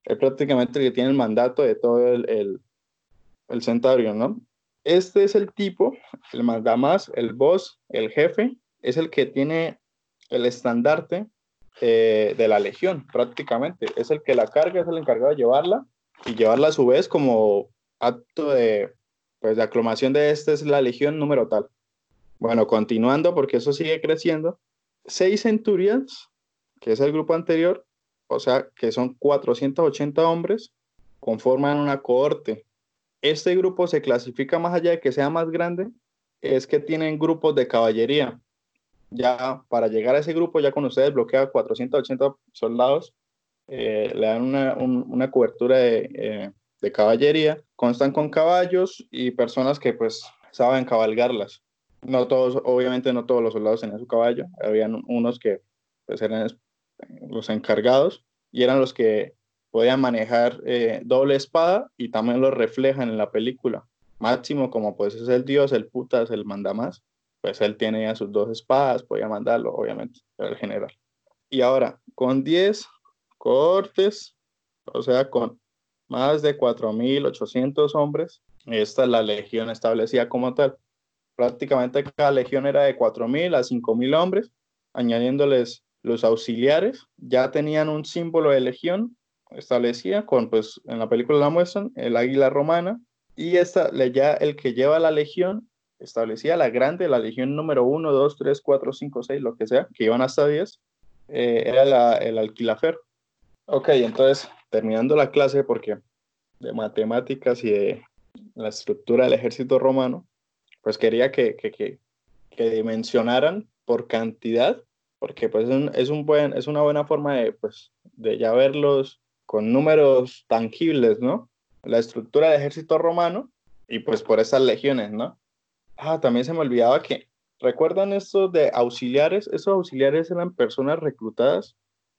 es prácticamente el que tiene el mandato de todo el, el, el ¿no? Este es el tipo, el mandamás, el boss, el jefe, es el que tiene el estandarte eh, de la legión, prácticamente. Es el que la carga, es el encargado de llevarla y llevarla a su vez como acto de, pues, de aclamación de esta es la legión número tal. Bueno, continuando, porque eso sigue creciendo, seis Centurions, que es el grupo anterior, o sea, que son 480 hombres, conforman una cohorte. Este grupo se clasifica más allá de que sea más grande, es que tienen grupos de caballería. Ya para llegar a ese grupo, ya con ustedes bloquea 480 soldados, eh, le dan una, un- una cobertura de, eh, de caballería, constan con caballos y personas que pues saben cabalgarlas. No todos, obviamente no todos los soldados tenían su caballo, habían unos que pues eran los encargados y eran los que podían manejar eh, doble espada y también lo reflejan en la película. Máximo, como pues es el dios, el putas, el mandamás, pues él tiene ya sus dos espadas, podía mandarlo, obviamente, el general. Y ahora, con 10 cohortes, o sea, con más de 4.800 hombres, esta es la legión establecida como tal. Prácticamente cada legión era de 4.000 a 5.000 hombres, añadiéndoles los auxiliares, ya tenían un símbolo de legión establecida con, pues, en la película la muestran, el águila romana, y esta, ya el que lleva la legión, establecía la grande, la legión número 1, 2, 3, 4, 5, 6, lo que sea, que iban hasta 10, eh, era el alquilafer. Ok, entonces, terminando la clase, porque de matemáticas y de la estructura del ejército romano, pues quería que, que, que, que dimensionaran por cantidad, porque pues es, un, es, un buen, es una buena forma de, pues, de ya verlos con números tangibles, ¿no? La estructura del ejército romano y pues por esas legiones, ¿no? Ah, también se me olvidaba que, ¿recuerdan esto de auxiliares? Esos auxiliares eran personas reclutadas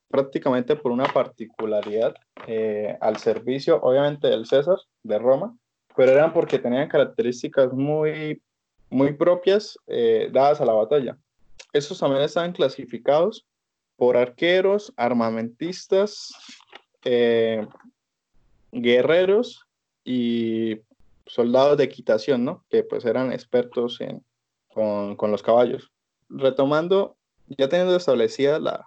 prácticamente por una particularidad eh, al servicio, obviamente, del César, de Roma, pero eran porque tenían características muy, muy propias eh, dadas a la batalla. Esos también estaban clasificados por arqueros, armamentistas, eh, guerreros y soldados de equitación, ¿no? Que pues eran expertos en, con, con los caballos. Retomando, ya teniendo establecidas la,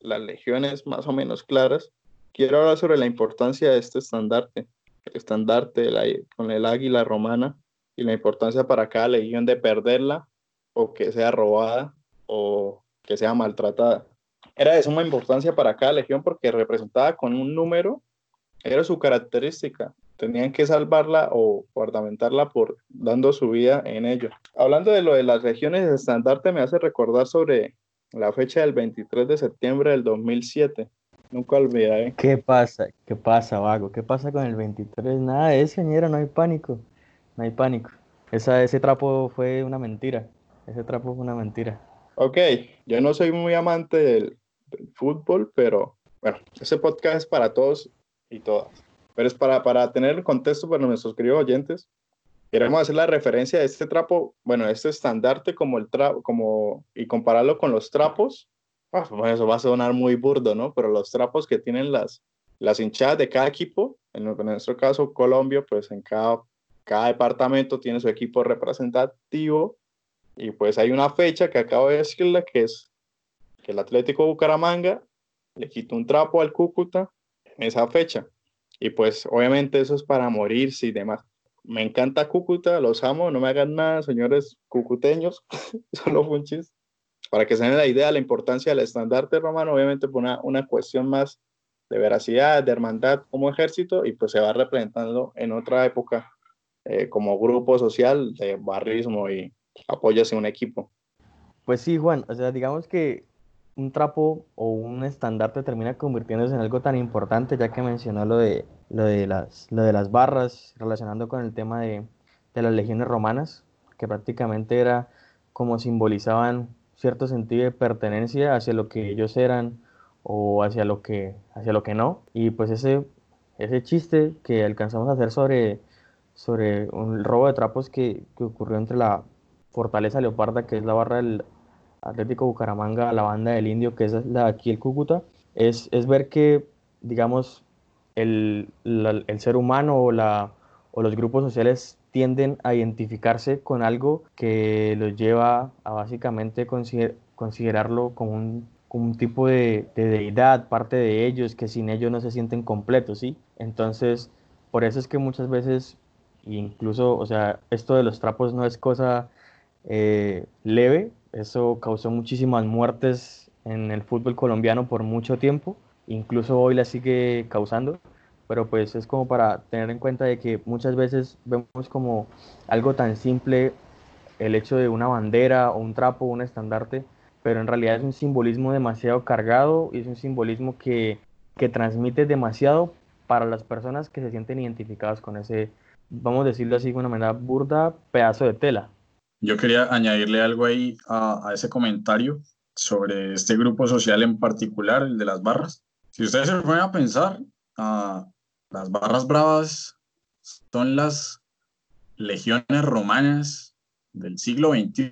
las legiones más o menos claras, quiero hablar sobre la importancia de este estandarte, el estandarte con el águila romana y la importancia para cada legión de perderla o que sea robada o que sea maltratada. Era de suma importancia para cada legión porque representaba con un número, era su característica. Tenían que salvarla o guardamentarla por dando su vida en ello. Hablando de lo de las regiones de estandarte, me hace recordar sobre la fecha del 23 de septiembre del 2007. Nunca olvidaré. ¿Qué pasa? ¿Qué pasa, vago? ¿Qué pasa con el 23? Nada de eso, señora, no hay pánico. No hay pánico. Esa, ese trapo fue una mentira. Ese trapo fue una mentira. Ok, yo no soy muy amante del, del fútbol, pero bueno, ese podcast es para todos y todas. Pero es para, para tener el contexto para nuestros queridos oyentes. Queremos hacer la referencia de este trapo, bueno, este estandarte como el trapo, como, y compararlo con los trapos. Ah, bueno, eso va a sonar muy burdo, ¿no? Pero los trapos que tienen las, las hinchadas de cada equipo, en nuestro caso Colombia, pues en cada, cada departamento tiene su equipo representativo y pues hay una fecha que acabo de decirle que es que el Atlético Bucaramanga le quitó un trapo al Cúcuta en esa fecha. Y pues obviamente eso es para morirse y demás. Me encanta Cúcuta, los amo, no me hagan nada, señores cucuteños, solo fue un chiste. Para que se den la idea de la importancia del estandarte romano, obviamente por una, una cuestión más de veracidad, de hermandad como ejército, y pues se va representando en otra época eh, como grupo social de barrismo y apoyo hacia un equipo. Pues sí, Juan, o sea, digamos que un trapo o un estandarte termina convirtiéndose en algo tan importante, ya que mencionó lo de, lo de, las, lo de las barras, relacionando con el tema de, de las legiones romanas. que prácticamente era como simbolizaban cierto sentido de pertenencia hacia lo que ellos eran o hacia lo que, hacia lo que no. Y pues ese, ese chiste que alcanzamos a hacer sobre, sobre un robo de trapos que, que ocurrió entre la Fortaleza Leoparda, que es la barra del Atlético Bucaramanga, la banda del Indio, que es la de aquí el Cúcuta, es, es ver que, digamos, el, la- el ser humano o, la, o los grupos sociales tienden a identificarse con algo que los lleva a básicamente consider- considerarlo como un, como un tipo de, de deidad, parte de ellos, que sin ellos no se sienten completos, ¿sí? Entonces, por eso es que muchas veces, incluso, o sea, esto de los trapos no es cosa eh, leve, eso causó muchísimas muertes en el fútbol colombiano por mucho tiempo, incluso hoy la sigue causando, pero pues es como para tener en cuenta de que muchas veces vemos como algo tan simple el hecho de una bandera o un trapo, un estandarte, pero en realidad es un simbolismo demasiado cargado y es un simbolismo que, que transmite demasiado para las personas que se sienten identificadas con ese, vamos a decirlo así de una manera burda, pedazo de tela. Yo quería añadirle algo ahí a, ese comentario sobre este grupo social en particular, el de las barras. Si ustedes se ponen a pensar, las barras bravas son las legiones romanas del siglo XXI,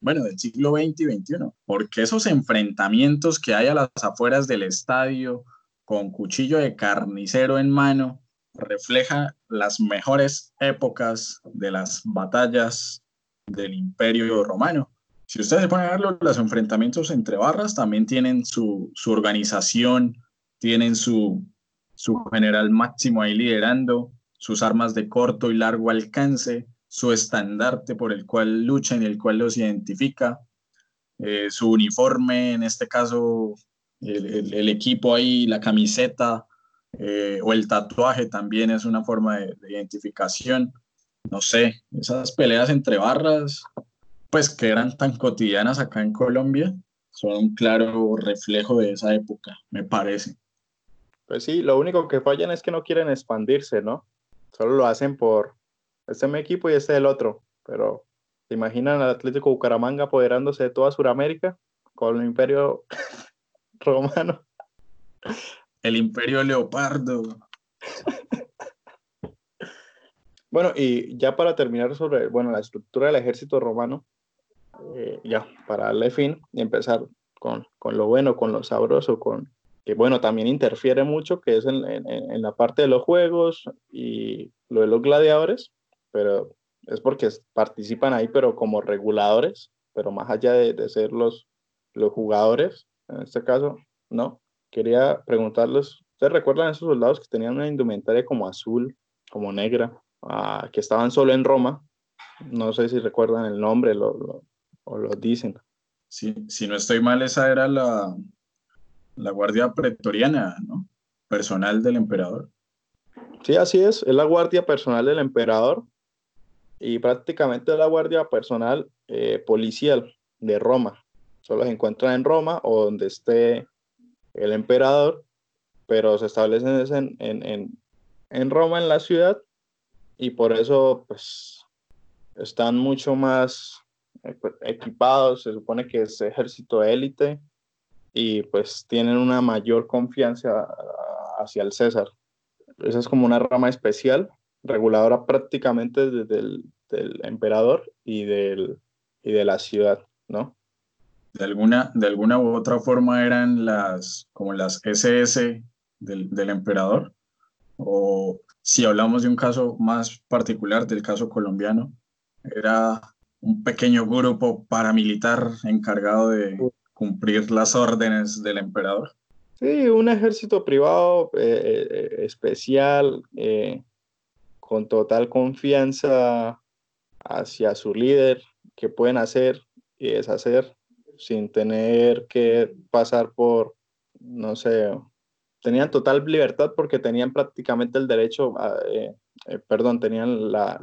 bueno, del siglo XX y XXI, porque esos enfrentamientos que hay a las afueras del estadio con cuchillo de carnicero en mano refleja las mejores épocas de las batallas del Imperio Romano. Si ustedes se ponen a verlo, los enfrentamientos entre barras también tienen su, su organización, tienen su, su general máximo ahí liderando, sus armas de corto y largo alcance, su estandarte por el cual luchan y el cual los identifica, eh, su uniforme, en este caso el, el, el equipo ahí, la camiseta eh, o el tatuaje también es una forma de, de identificación no sé, esas peleas entre barras, pues que eran tan cotidianas acá en Colombia, son un claro reflejo de esa época, me parece. Pues sí, lo único que fallan es que no quieren expandirse, ¿no? Solo lo hacen por este es mi equipo y este es el otro. Pero, ¿se imaginan al Atlético Bucaramanga apoderándose de toda Sudamérica con el Imperio Romano? El Imperio Leopardo. Bueno, y ya para terminar sobre, bueno, la estructura del ejército romano, eh, ya, para darle fin y empezar con, con, lo bueno, con lo sabroso, con que, bueno, también interfiere mucho, que es en, la parte de los juegos y lo de los gladiadores, pero es porque participan ahí, pero como reguladores, pero más allá de, de ser los, los jugadores, en este caso, no. Quería preguntarles, ¿ustedes recuerdan esos soldados que tenían una indumentaria como azul, como negra? Uh, que estaban solo en Roma. No sé si recuerdan el nombre lo, lo, o lo dicen. Sí, si no estoy mal, esa era la, la guardia pretoriana, ¿no? Personal del emperador. Sí, así es. Es la guardia personal del emperador y prácticamente es la guardia personal eh, policial de Roma. Solo se encuentra en Roma o donde esté el emperador, pero se establecen en, en, en, en Roma, en la ciudad, y por eso pues están mucho más equipados, se supone que es ejército élite y pues tienen una mayor confianza hacia el César. Esa es como una rama especial, reguladora prácticamente del, del, del emperador y, del, y de la ciudad, ¿no? De alguna, de alguna u otra forma eran las, como las SS del, del emperador, o si hablamos de un caso más particular, del caso colombiano, era un pequeño grupo paramilitar encargado de cumplir las órdenes del emperador. Sí, un ejército privado eh, eh, especial, eh, con total confianza hacia su líder, que pueden hacer y deshacer sin tener que pasar por, no sé, tenían total libertad porque tenían prácticamente el derecho, a, eh, eh, perdón, tenían la,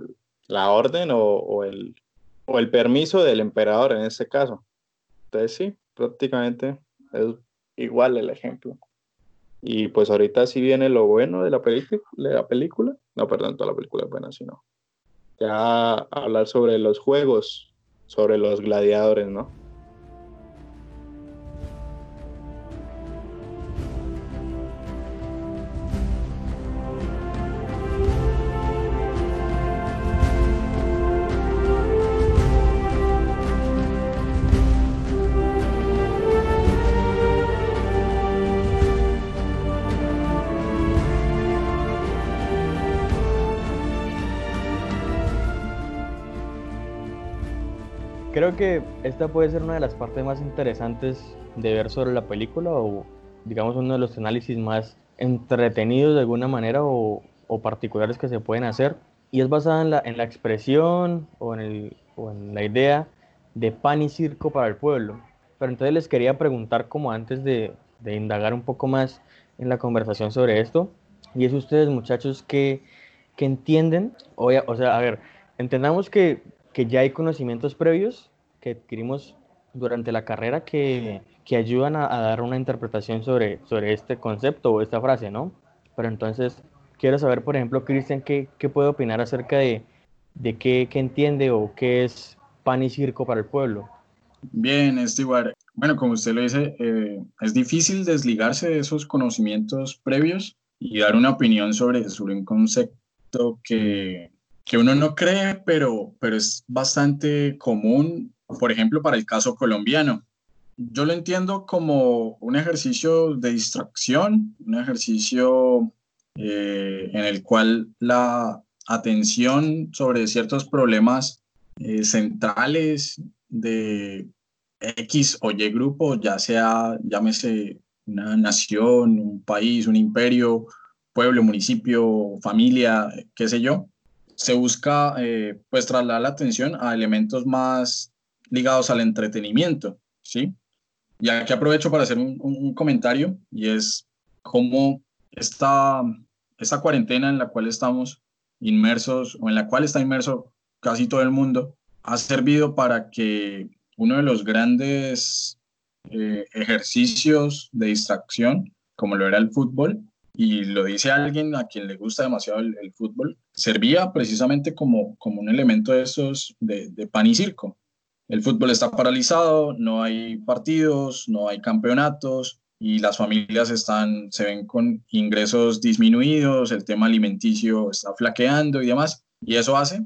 la orden o, o, el, o, el, permiso del emperador en ese caso. Entonces sí, prácticamente es igual el ejemplo. Y pues ahorita sí viene lo bueno de la, de la película. No, perdón, toda la película es buena, sino ya hablar sobre los juegos, sobre los gladiadores, ¿no? Creo que esta puede ser una de las partes más interesantes de ver sobre la película o digamos uno de los análisis más entretenidos de alguna manera o, o particulares que se pueden hacer y es basada en la, en la expresión o en, el, o en la idea de pan y circo para el pueblo. Pero entonces les quería preguntar como antes de, de indagar un poco más en la conversación sobre esto y es ustedes muchachos que, que entienden, o, o sea, a ver, entendamos que que ya hay conocimientos previos que adquirimos durante la carrera que, que ayudan a, a, dar una interpretación sobre, sobre este concepto o esta frase, ¿no? Pero entonces, quiero saber, por ejemplo, Cristian, ¿qué, ¿qué, puede opinar acerca de, de qué, qué, entiende o qué es pan y circo para el pueblo? Bien, Stewart. Bueno, como usted lo dice, eh, es difícil desligarse de esos conocimientos previos y dar una opinión sobre, sobre un concepto que, que uno no cree, pero, pero es bastante común, por ejemplo, para el caso colombiano. Yo lo entiendo como un ejercicio de distracción, un ejercicio eh, en el cual la atención sobre ciertos problemas eh, centrales de X o Y grupo, ya sea, llámese una nación, un país, un imperio, pueblo, municipio, familia, qué sé yo, se busca eh, pues trasladar la atención a elementos más ligados al entretenimiento, ¿sí? Y aquí aprovecho para hacer un, comentario y es cómo esta, esta cuarentena en la cual estamos inmersos o en la cual está inmerso casi todo el mundo ha servido para que uno de los grandes eh, ejercicios de distracción, como lo era el fútbol, y lo dice alguien a quien le gusta demasiado el, fútbol, servía precisamente como, como un elemento de esos de, de, pan y circo. El fútbol está paralizado, no hay partidos, no hay campeonatos y las familias están, se ven con ingresos disminuidos, el tema alimenticio está flaqueando y demás. Y eso hace,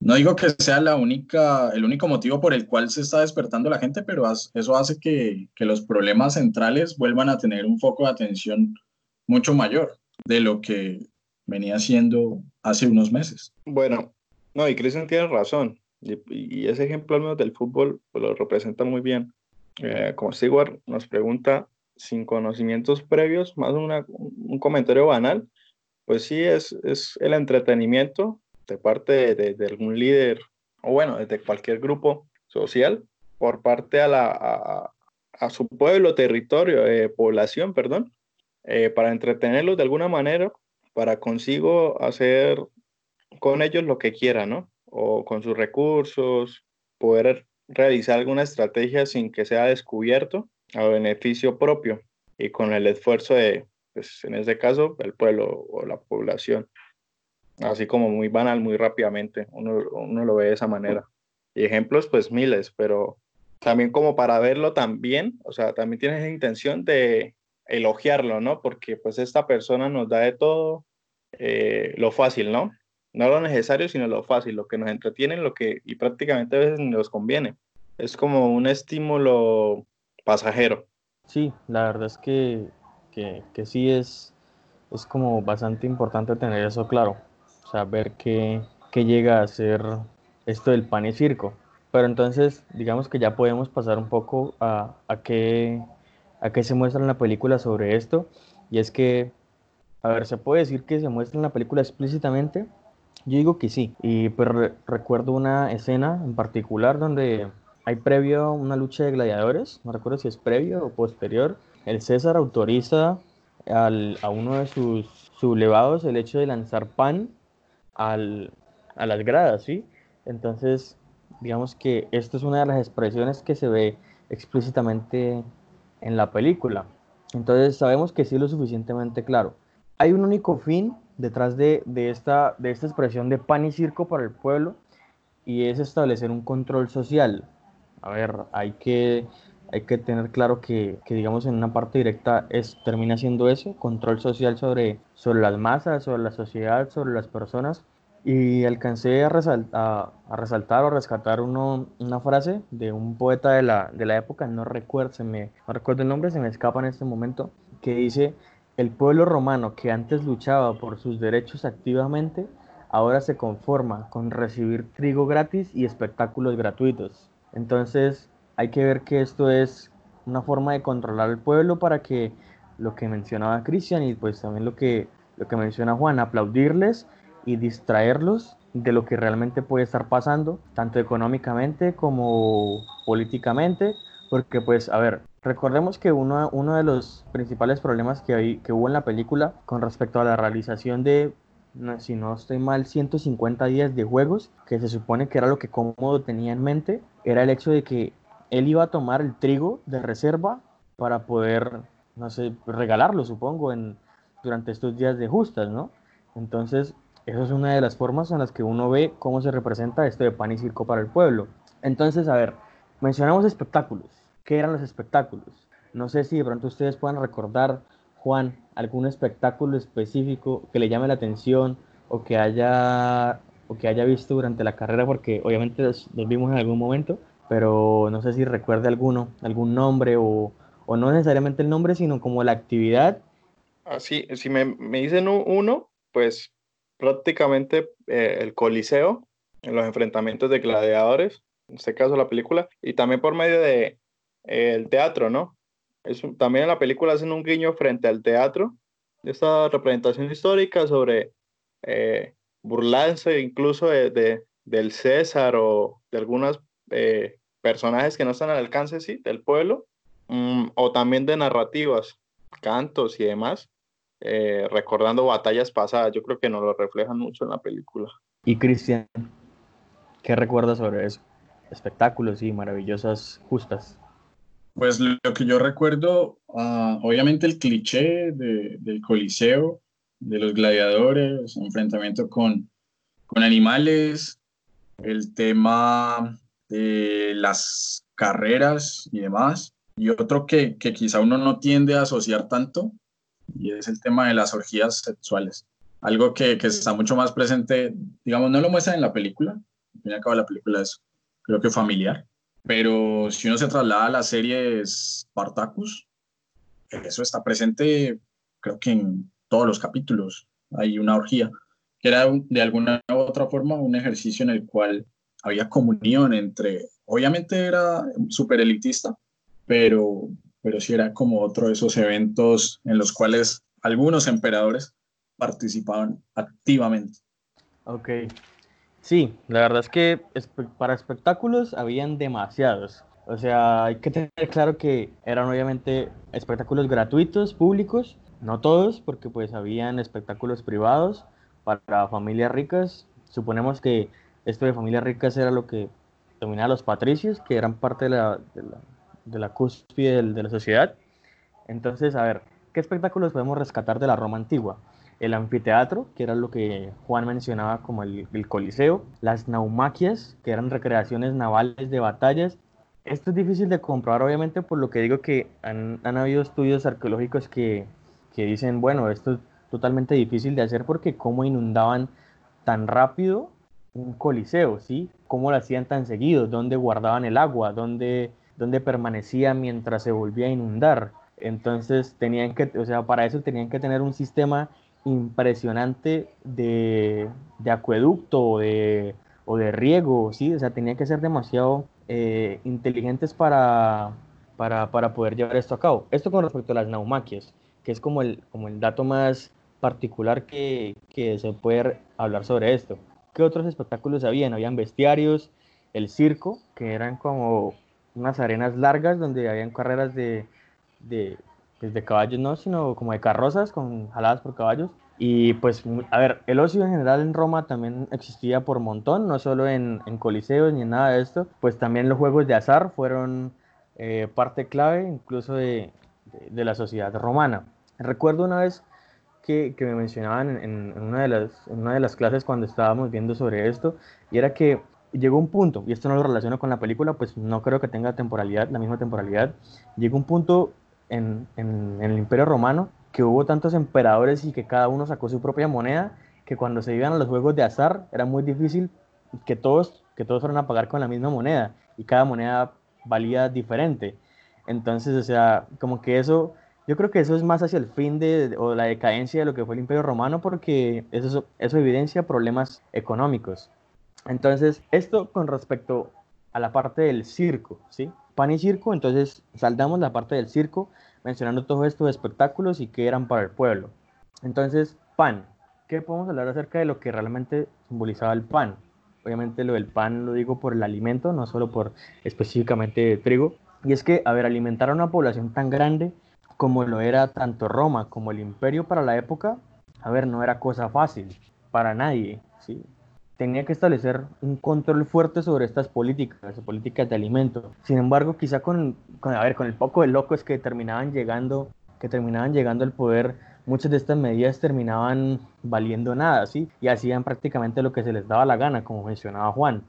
no digo que sea la única, el único motivo por el cual se está despertando la gente, pero eso hace que, que los problemas centrales vuelvan a tener un foco de atención mucho mayor de lo que venía siendo hace unos meses. Bueno, no, y Cristian tiene razón. Y, ese ejemplo al menos del fútbol pues, lo representa muy bien. Eh, como Stewart nos pregunta, sin conocimientos previos, más un comentario banal, pues sí es, es el entretenimiento de parte de, algún líder, o bueno, desde cualquier grupo social, por parte a, la, a su pueblo, territorio, eh, población, perdón, eh, para entretenerlos de alguna manera, para consigo hacer con ellos lo que quiera, ¿no? O con sus recursos, poder realizar alguna estrategia sin que sea descubierto a beneficio propio y con el esfuerzo de, pues en este caso, el pueblo o la población. Así como muy banal, muy rápidamente, uno, uno lo ve de esa manera. Y ejemplos, pues miles, pero también como para verlo también, o sea, también tienes la intención de, elogiarlo, ¿no? Porque pues esta persona nos da de todo eh, lo fácil, ¿no? No lo necesario, sino lo fácil, lo que nos entretiene, lo que y prácticamente a veces nos conviene. Es como un estímulo pasajero. Sí, la verdad es que, que, que sí es, es como bastante importante tener eso claro. Ver qué, qué llega a ser esto del pan y circo. Pero entonces, digamos que ya podemos pasar un poco a, a qué qué se muestra en la película sobre esto. Y es que, a ver, ¿se puede decir que se muestra en la película explícitamente? Yo digo que sí. Y pues re recuerdo una escena en particular donde hay previo a una lucha de gladiadores, no recuerdo si es previo o posterior. El César autoriza a uno de sus sublevados el hecho de lanzar pan a las gradas, ¿sí? Entonces, digamos que esto es una de las expresiones que se ve explícitamente en la película. Entonces sabemos que sí lo suficientemente claro. hay un único fin detrás de, de, esta, de esta expresión de pan y circo para el pueblo y es establecer un control social. A ver, hay que, hay que tener claro que, que, digamos, en una parte directa es, termina siendo eso, control social sobre, sobre las masas, sobre la sociedad, sobre las personas. Y alcancé a, resaltar o rescatar una frase de un poeta de la, de la época, no recuerdo, se me, no recuerdo el nombre, se me escapa en este momento, que dice, el pueblo romano que antes luchaba por sus derechos activamente, ahora se conforma con recibir trigo gratis y espectáculos gratuitos. Entonces hay que ver que esto es una forma de controlar al pueblo para que lo que mencionaba Cristian y pues también lo que, lo que menciona Juan, aplaudirles y distraerlos de lo que realmente puede estar pasando, tanto económicamente como políticamente, porque pues, a ver, recordemos que uno, uno de los principales problemas que, hay, que hubo en la película con respecto a la realización de si no estoy mal, 150 días de juegos, que se supone que era lo que Cómodo tenía en mente, era el hecho de que él iba a tomar el trigo de reserva para poder, no sé, regalarlo, supongo, en, durante estos días de justas, ¿no? Entonces, eso es una de las formas en las que uno ve cómo se representa esto de pan y circo para el pueblo. Entonces, a ver, mencionamos espectáculos. ¿Qué eran los espectáculos? No sé si de pronto ustedes puedan recordar Juan, algún espectáculo específico que le llame la atención o que haya, o que haya visto durante la carrera, porque obviamente los, vimos en algún momento, pero no sé si recuerde alguno, algún nombre o, o no necesariamente el nombre, sino como la actividad. Así, si me, me dicen uno, pues prácticamente eh, el Coliseo en los enfrentamientos de gladiadores, en este caso la película, y también por medio de eh, el teatro, ¿no? también en la película hacen un guiño frente al teatro, esta representación histórica sobre eh, burlarse incluso de, del César o de algunos eh, personajes que no están al alcance sí, del pueblo, mm, o también de narrativas, cantos y demás, eh, recordando batallas pasadas. Yo creo que nos lo reflejan mucho en la película. Y Cristian, ¿qué recuerdas sobre eso? Espectáculos y maravillosas justas. Pues lo que yo recuerdo, uh, obviamente el cliché de, del Coliseo, de los gladiadores, enfrentamiento con, con animales, el tema de las carreras y demás. Y otro que, que quizá uno no tiende a asociar tanto, y es el tema de las orgías sexuales. Algo que, que está mucho más presente, digamos, no lo muestran en la película, al fin y al cabo la película es creo que familiar, pero si uno se traslada a la serie Spartacus, eso está presente, creo que en todos los capítulos hay una orgía, que era de alguna u otra forma un ejercicio en el cual había comunión entre, obviamente era súper elitista, pero, pero sí era como otro de esos eventos en los cuales algunos emperadores participaban activamente. Ok, Sí, la verdad es que para espectáculos habían demasiados. O sea, hay que tener claro que eran obviamente espectáculos gratuitos, públicos, no todos, porque pues habían espectáculos privados para familias ricas. Suponemos que esto de familias ricas era lo que dominaba a los patricios, que eran parte de la, de la, de la cúspide de la sociedad. Entonces, a ver, ¿qué espectáculos podemos rescatar de la Roma antigua? el anfiteatro, que era lo que Juan mencionaba como el, coliseo, las naumaquias, que eran recreaciones navales de batallas. Esto es difícil de comprobar, obviamente, por lo que digo que han, habido estudios arqueológicos que, que, dicen, bueno, esto es totalmente difícil de hacer porque cómo inundaban tan rápido un coliseo, ¿sí? ¿Cómo lo hacían tan seguido? ¿Dónde guardaban el agua? ¿Dónde, dónde permanecía mientras se volvía a inundar? Entonces tenían que, o sea, para eso tenían que tener un sistema impresionante de, de acueducto o de, o de, riego, ¿sí? O sea, tenía que ser demasiado eh, inteligentes para, para, para, poder llevar esto a cabo. Esto con respecto a las naumaquias, que es como el, como el dato más particular que, que se puede hablar sobre esto. ¿Qué otros espectáculos habían? Habían bestiarios, el circo, que eran como unas arenas largas donde habían carreras de, de, pues de caballos no, sino como de carrozas con jaladas por caballos. Y pues, a ver, el ocio en general en Roma también existía por montón, no solo en, en coliseos ni en nada de esto, pues también los juegos de azar fueron eh, parte clave incluso de, de, la sociedad romana. Recuerdo una vez que, que me mencionaban en, una de las, en una de las clases cuando estábamos viendo sobre esto, y era que llegó un punto, y esto no lo relaciono con la película, pues no creo que tenga temporalidad, la misma temporalidad, llegó un punto en, en, el Imperio Romano que hubo tantos emperadores y que cada uno sacó su propia moneda, que cuando se iban a los juegos de azar era muy difícil que todos, que todos fueran a pagar con la misma moneda, y cada moneda valía diferente. Entonces, o sea, como que eso, yo creo que eso es más hacia el fin de, o la decadencia de lo que fue el Imperio Romano, porque eso, eso evidencia problemas económicos. Entonces, esto con respecto a la parte del circo, ¿sí? Pan y circo, entonces saldamos la parte del circo mencionando todos estos espectáculos y qué eran para el pueblo. Entonces, pan, ¿qué podemos hablar acerca de lo que realmente simbolizaba el pan? Obviamente lo del pan lo digo por el alimento, no solo por específicamente trigo. Y es que, a ver, alimentar a una población tan grande como lo era tanto Roma como el imperio para la época, a ver, no era cosa fácil para nadie, ¿sí? Tenía que establecer un control fuerte sobre estas políticas, políticas de alimento. Sin embargo, quizá con, con, a ver, con el poco de locos que terminaban llegando, que terminaban llegando al poder, muchas de estas medidas terminaban valiendo nada, ¿sí? Y hacían prácticamente lo que se les daba la gana, como mencionaba Juan.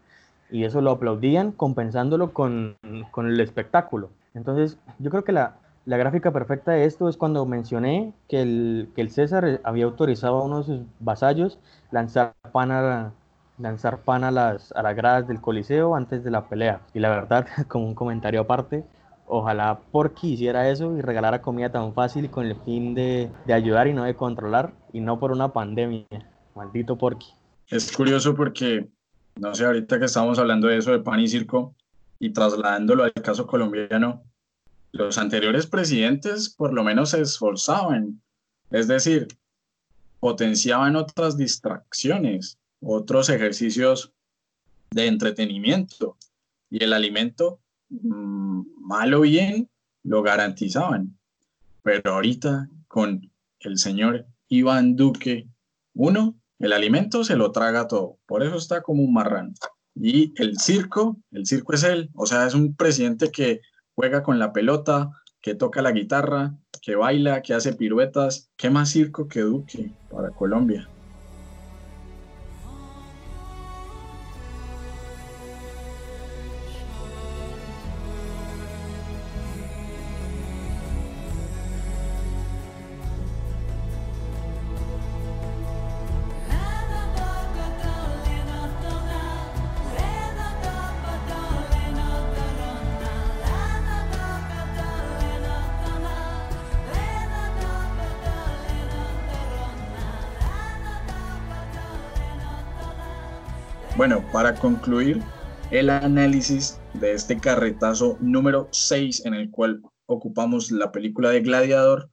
Y eso lo aplaudían compensándolo con, con el espectáculo. Entonces, yo creo que la, la gráfica perfecta de esto es cuando mencioné que el, que el César había autorizado a uno de sus vasallos lanzar pan a, lanzar pan a las, a las gradas del Coliseo antes de la pelea. Y la verdad, como un comentario aparte, ojalá Porky hiciera eso y regalara comida tan fácil con el fin de, de ayudar y no de controlar, y no por una pandemia. Maldito Porky. Es curioso porque, no sé, ahorita que estamos hablando de eso de pan y circo y trasladándolo al caso colombiano, los anteriores presidentes por lo menos se esforzaban, es decir, potenciaban otras distracciones otros ejercicios de entretenimiento y el alimento, mm, mal o bien, lo garantizaban. Pero ahorita con el señor Iván Duque, uno, el alimento se lo traga todo, por eso está como un marrano. Y el circo, el circo es él, o sea, es un presidente que juega con la pelota, que toca la guitarra, que baila, que hace piruetas. ¿Qué más circo que Duque para Colombia? Bueno, para concluir el análisis de este carretazo número 6 en el cual ocupamos la película de Gladiador,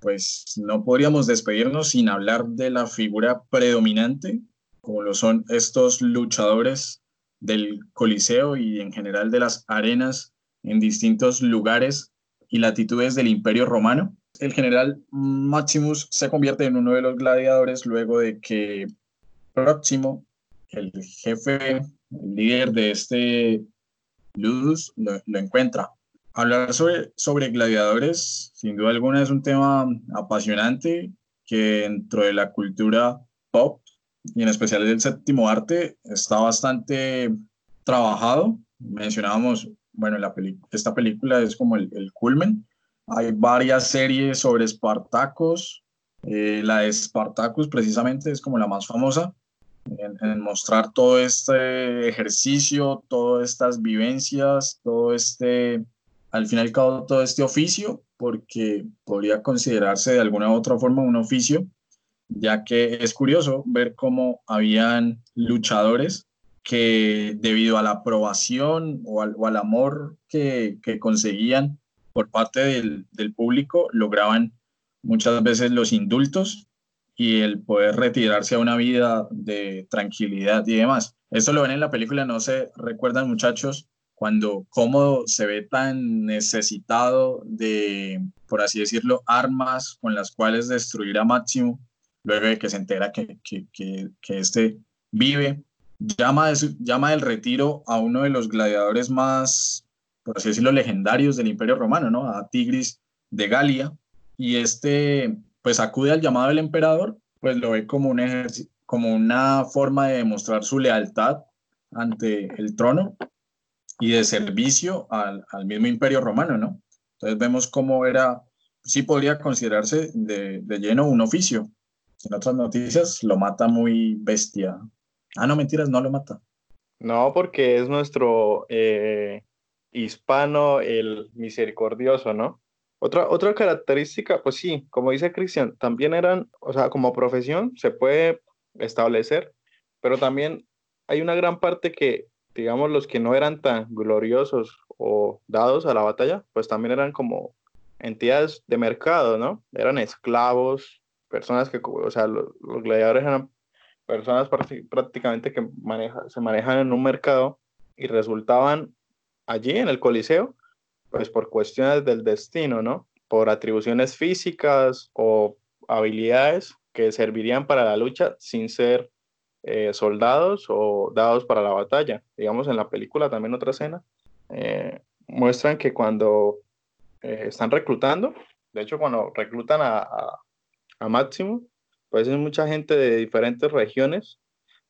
pues no podríamos despedirnos sin hablar de la figura predominante, como lo son estos luchadores del Coliseo y en general de las arenas en distintos lugares y latitudes del Imperio Romano. El general Maximus se convierte en uno de los gladiadores luego de que Próximo el jefe, el líder de este Ludus lo, encuentra. Hablar sobre, sobre gladiadores, sin duda alguna, es un tema apasionante que dentro de la cultura pop y en especial del séptimo arte está bastante trabajado. Mencionábamos, bueno, la esta película es como el, culmen. Hay varias series sobre Espartacos. Eh, la de Spartacus precisamente es como la más famosa en, mostrar todo este ejercicio, todas estas vivencias, todo este, al fin y al cabo, todo este oficio, porque podría considerarse de alguna u otra forma un oficio, ya que es curioso ver cómo habían luchadores que debido a la aprobación o al, amor que, que, conseguían por parte del público, lograban muchas veces los indultos y el poder retirarse a una vida de tranquilidad y demás. Eso lo ven en la película, no se recuerdan muchachos, cuando cómo se ve tan necesitado de, por así decirlo, armas con las cuales destruir a Máximo, luego de que se entera que, que, que, que este vive, llama, de llama del retiro a uno de los gladiadores más, por así decirlo, legendarios del Imperio Romano, ¿no? A Tigris de Galia, y este pues acude al llamado del emperador, pues lo ve como, como una forma de demostrar su lealtad ante el trono y de servicio al, al mismo imperio romano, ¿no? Entonces vemos cómo era, sí podría considerarse de, de lleno un oficio. En otras noticias lo mata muy bestia. Ah, no, mentiras, no lo mata. No, porque es nuestro eh, hispano el misericordioso, ¿no? Otra, otra característica, pues sí, como dice Cristian, también eran, o sea, como profesión se puede establecer, pero también hay una gran parte que, digamos, los que no eran tan gloriosos o dados a la batalla, pues también eran como entidades de mercado, ¿no? Eran esclavos, personas que, o sea, los, gladiadores eran personas prácti- prácticamente que maneja, se manejan en un mercado y resultaban allí en el Coliseo, pues por cuestiones del destino, ¿no? Por atribuciones físicas o habilidades que servirían para la lucha sin ser eh, soldados o dados para la batalla. Digamos, en la película también otra escena, eh, muestran que cuando eh, están reclutando, de hecho cuando reclutan a, a, a Máximo, pues es mucha gente de diferentes regiones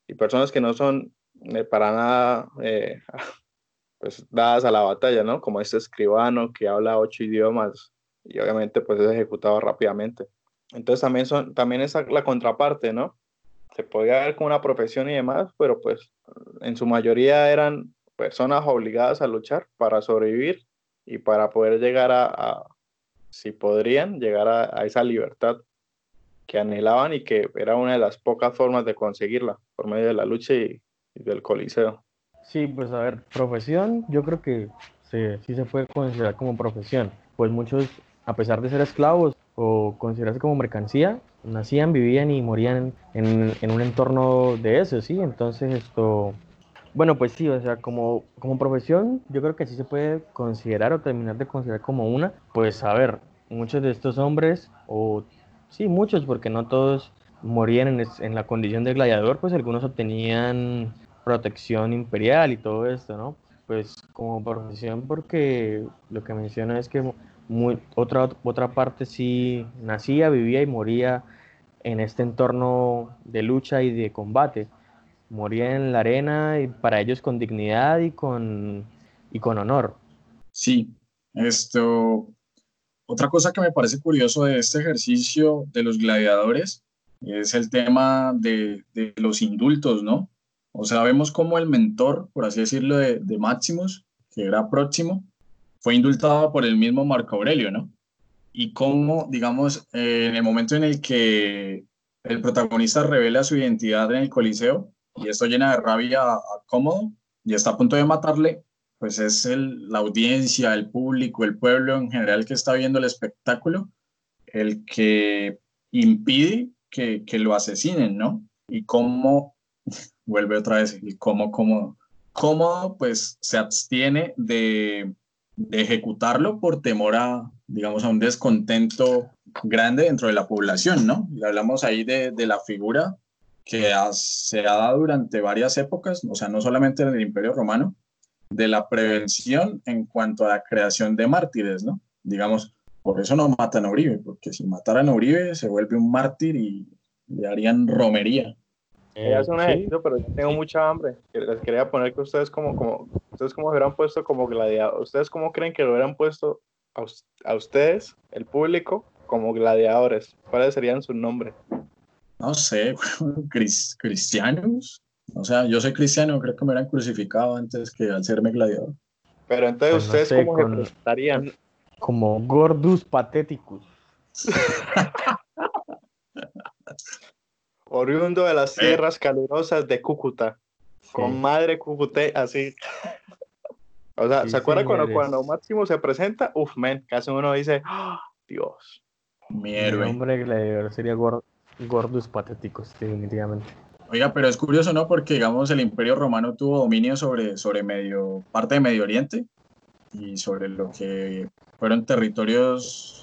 y personas que no son eh, para nada eh, pues dadas a la batalla, ¿no? Como este escribano que habla ocho idiomas y obviamente pues es ejecutado rápidamente. Entonces también son, también es la contraparte, ¿no? Se podía ver como una profesión y demás, pero pues en su mayoría eran personas obligadas a luchar para sobrevivir y para poder llegar a, si podrían, llegar a, esa libertad que anhelaban y que era una de las pocas formas de conseguirla por medio de la lucha y del coliseo. Sí, pues a ver, profesión, yo creo que se- sí se puede considerar como profesión. Pues muchos, a pesar de ser esclavos o considerarse como mercancía, nacían, vivían y morían en, en un entorno de eso, ¿sí? Entonces esto, bueno, pues sí, o sea, como, como profesión, yo creo que sí se puede considerar o terminar de considerar como una. Pues a ver, muchos de estos hombres, o sí, muchos, porque no todos morían en, en la condición de gladiador, pues algunos obtenían protección imperial y todo esto, ¿no? Pues como profesión, porque lo que menciona es que otra, otra parte sí nacía, vivía y moría en este entorno de lucha y de combate. Moría en la arena y para ellos con dignidad y con, y con honor. Sí, esto, otra cosa que me parece curioso de este ejercicio de los gladiadores es el tema de, de los indultos, ¿no? O sea, vemos cómo el mentor, por así decirlo, de, de Maximus, que era próximo, fue indultado por el mismo Marco Aurelio, ¿no? Y cómo, digamos, eh, en el momento en el que el protagonista revela su identidad en el Coliseo, y esto llena de rabia a, a Cómodo, y está a punto de matarle, pues es el, la audiencia, el público, el pueblo en general que está viendo el espectáculo, el que impide que, que lo asesinen, ¿no? Y cómo, vuelve otra vez, y cómo, cómo, cómo pues se abstiene de, de ejecutarlo por temor a, digamos, a un descontento grande dentro de la población, ¿no? Y hablamos ahí de, de la figura que ha- se ha dado durante varias épocas, o sea, no solamente en el Imperio Romano, de la prevención en cuanto a la creación de mártires, ¿no? Digamos, por eso no matan a Uribe, porque si mataran a Uribe se vuelve un mártir y le harían romería. Ella hace un Eh, sí, ejercicio, pero yo tengo mucha hambre. Les quería poner que ustedes como, como, ustedes como hubieran puesto como gladiadores. ¿Ustedes cómo creen que lo hubieran puesto a, a ustedes, el público, como gladiadores? ¿Cuáles serían sus nombres? No sé, cris- cristianos. O sea, yo soy cristiano, creo que me hubieran crucificado antes que al serme gladiador. Pero entonces Pues no ustedes sé, cómo se con- presentarían. como Gordus Patheticus. Oriundo de las Eh. tierras calurosas de Cúcuta. Con madre Cúcuta, así. O sea, Sí, ¿se acuerdan cuando, cuando Máximo se presenta? Uf, men, casi uno dice, "Ah, Dios. Mi Mi héroe. nombre gladiador sería Gor- Gordus Patheticus, definitivamente. Oiga, pero es curioso, ¿no? Porque, digamos, el Imperio Romano tuvo dominio sobre, sobre medio, parte de Medio Oriente y sobre lo que fueron territorios,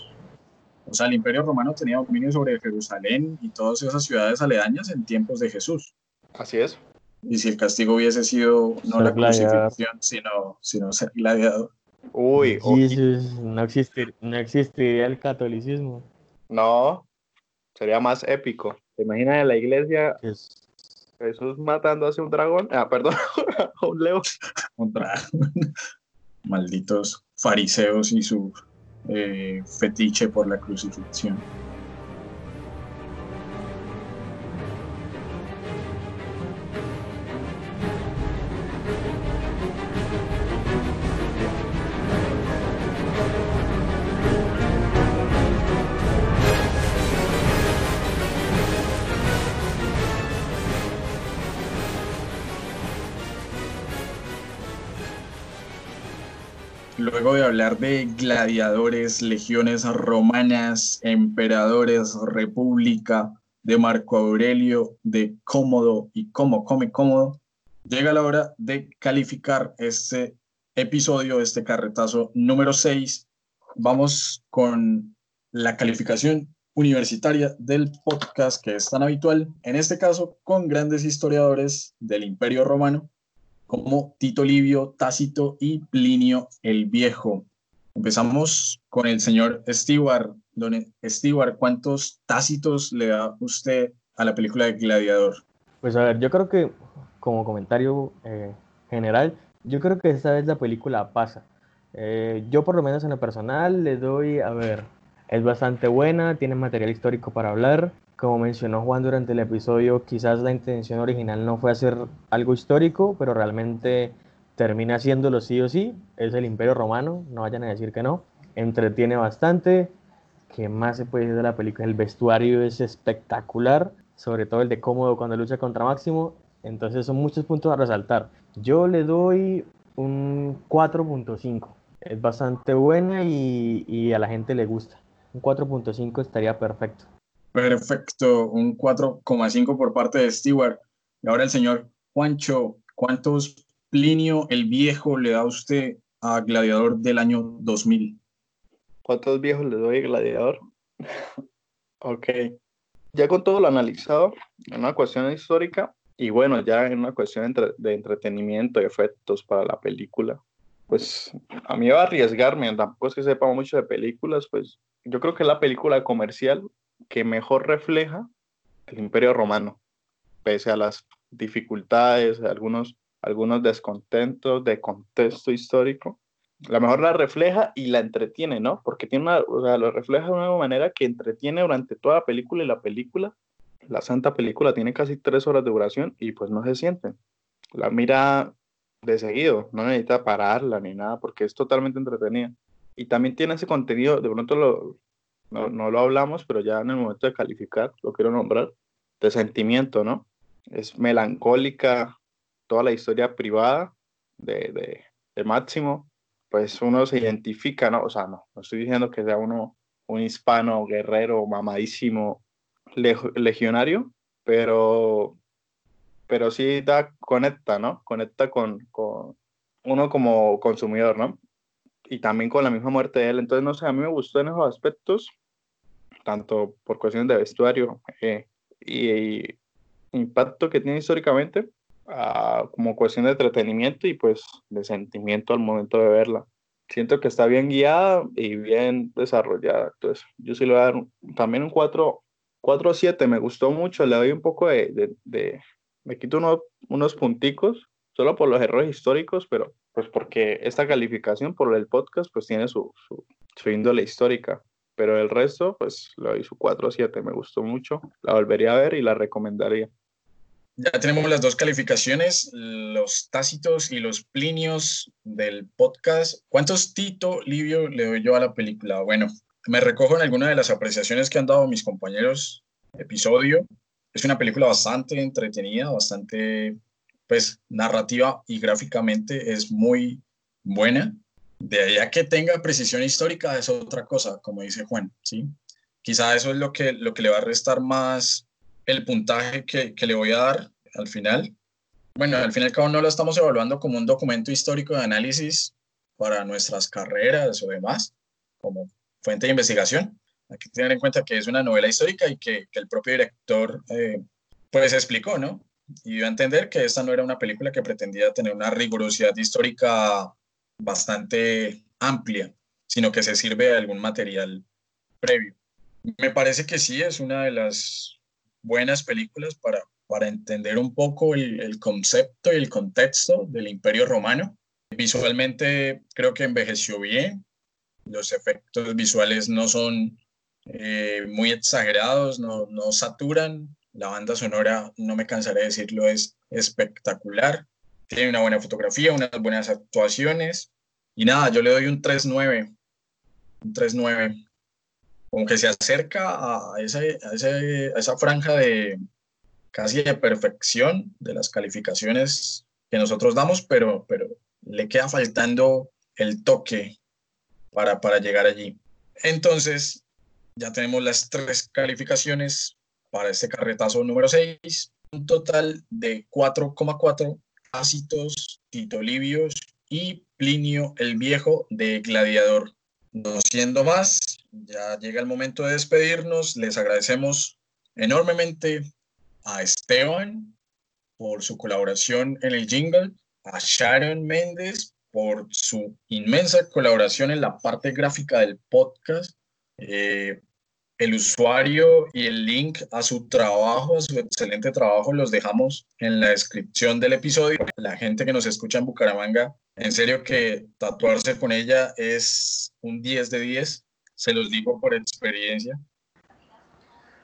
o sea, el Imperio Romano tenía dominio sobre Jerusalén y todas esas ciudades aledañas en tiempos de Jesús. Así es. Y si el castigo hubiese sido no Ser la gladiador. crucifixión, sino, sino ser gladiador. Uy, Jesus, no, existir, no existiría el catolicismo. no. Sería más épico. ¿Te imaginas en la iglesia que es- Jesús matando hacia un dragón? Ah, perdón, a un león. contra malditos fariseos y su eh, fetiche por la crucifixión. Luego de hablar de gladiadores, legiones romanas, emperadores, república, de Marco Aurelio, de cómodo y cómo come cómodo, llega la hora de calificar este episodio, este carretazo número 6. Vamos con la calificación universitaria del podcast que es tan habitual, en este caso con grandes historiadores del Imperio Romano como Tito Livio, Tácito y Plinio el Viejo. Empezamos con el señor Stewart. Don Stewart, ¿cuántos tácitos le da usted a la película de Gladiador? Pues a ver, yo creo que como comentario eh, general, yo creo que esta vez la película pasa. Eh, yo por lo menos en lo personal le doy, a ver, es bastante buena, tiene material histórico para hablar. Como mencionó Juan durante el episodio, quizás la intención original no fue hacer algo histórico, pero realmente termina haciéndolo sí o sí. Es el Imperio Romano, no vayan a decir que no. Entretiene bastante. ¿Qué más se puede decir de la película? El vestuario es espectacular, sobre todo el de Cómodo cuando lucha contra Máximo. Entonces son muchos puntos a resaltar. Yo le doy un 4.5. Es bastante buena y, y a la gente le gusta. Un 4.5 estaría perfecto. Perfecto, un 4,5 por parte de Stewart. Y ahora el señor Juancho, ¿cuántos Plinio el Viejo le da usted a Gladiador del año 2000? ¿Cuántos viejos le doy a Gladiador? ok. Ya con todo lo analizado, en una cuestión histórica, y bueno, ya en una cuestión de entretenimiento y efectos para la película, pues a mí va a arriesgarme, tampoco es que sepa mucho de películas, pues yo creo que es la película comercial que mejor refleja el Imperio Romano, pese a las dificultades, algunos, algunos descontentos de contexto histórico. La mejor la refleja y la entretiene, ¿no? Porque tiene una, o sea, lo refleja de una manera que entretiene durante toda la película y la película, la santa película tiene casi tres horas de duración y pues no se siente. La mira de seguido, no necesita pararla ni nada porque es totalmente entretenida. Y también tiene ese contenido, de pronto lo, no, no lo hablamos, pero ya en el momento de calificar, lo quiero nombrar, de sentimiento, ¿no? Es melancólica, toda la historia privada de, de, de Máximo, pues uno se identifica, ¿no? O sea, no, no estoy diciendo que sea uno un hispano, guerrero, mamadísimo, leg- legionario, pero, pero sí da, conecta, ¿no? Conecta con, con uno como consumidor, ¿no? Y también con la misma muerte de él. Entonces, no sé, a mí me gustó en esos aspectos, tanto por cuestiones de vestuario eh, y, y impacto que tiene históricamente, como cuestión de entretenimiento y pues de sentimiento al momento de verla. Siento que está bien guiada y bien desarrollada. Entonces, yo sí le voy a dar también un 4, 4 7. Me gustó mucho. Le doy un poco de. de, de- me quito uno- unos punticos, solo por los errores históricos, pero pues porque esta calificación por el podcast, pues tiene su, su, su índole histórica. Pero el resto, pues le doy su 4 7. Me gustó mucho. La volvería a ver y la recomendaría. Ya tenemos las dos calificaciones, los tácitos y los plinios del podcast. ¿Cuántos Tito Livio le doy yo a la película? Bueno, me recojo en algunas de las apreciaciones que han dado mis compañeros episodio. Es una película bastante entretenida, bastante, pues, narrativa y gráficamente es muy buena. De ahí a que tenga precisión histórica es otra cosa, como dice Juan, ¿sí? Quizá eso es lo que, lo que le va a restar más el puntaje que, que le voy a dar al final. Bueno, al fin y al no lo estamos evaluando como un documento histórico de análisis para nuestras carreras o demás, como fuente de investigación. Hay que tener en cuenta que es una novela histórica y que, que el propio director eh, pues explicó, ¿no? Y dio a entender que esta no era una película que pretendía tener una rigurosidad histórica bastante amplia, sino que se sirve de algún material previo. Me parece que sí, es una de las buenas películas para, para entender un poco el, concepto y el contexto del Imperio Romano. Visualmente creo que envejeció bien, los efectos visuales no son eh, muy exagerados, no, no saturan, la banda sonora, no me cansaré de decirlo, es espectacular, tiene una buena fotografía, unas buenas actuaciones, y nada, yo le doy un 3-9, un 3-9, como que se acerca a, ese, a, ese, a esa franja de casi de perfección de las calificaciones que nosotros damos, pero, pero le queda faltando el toque para, para llegar allí. Entonces, ya tenemos las tres calificaciones para este carretazo número 6, un total de 4,4 ácidos, Tito Livios y Plinio el Viejo de Gladiador. No siendo más, ya llega el momento de despedirnos. Les agradecemos enormemente a Esteban por su colaboración en el jingle, a Sharon Méndez por su inmensa colaboración en la parte gráfica del podcast. Eh, el usuario y el link a su trabajo, a su excelente trabajo, los dejamos en la descripción del episodio. La gente que nos escucha en Bucaramanga, en serio que tatuarse con ella es un 10 de 10, se los digo por experiencia.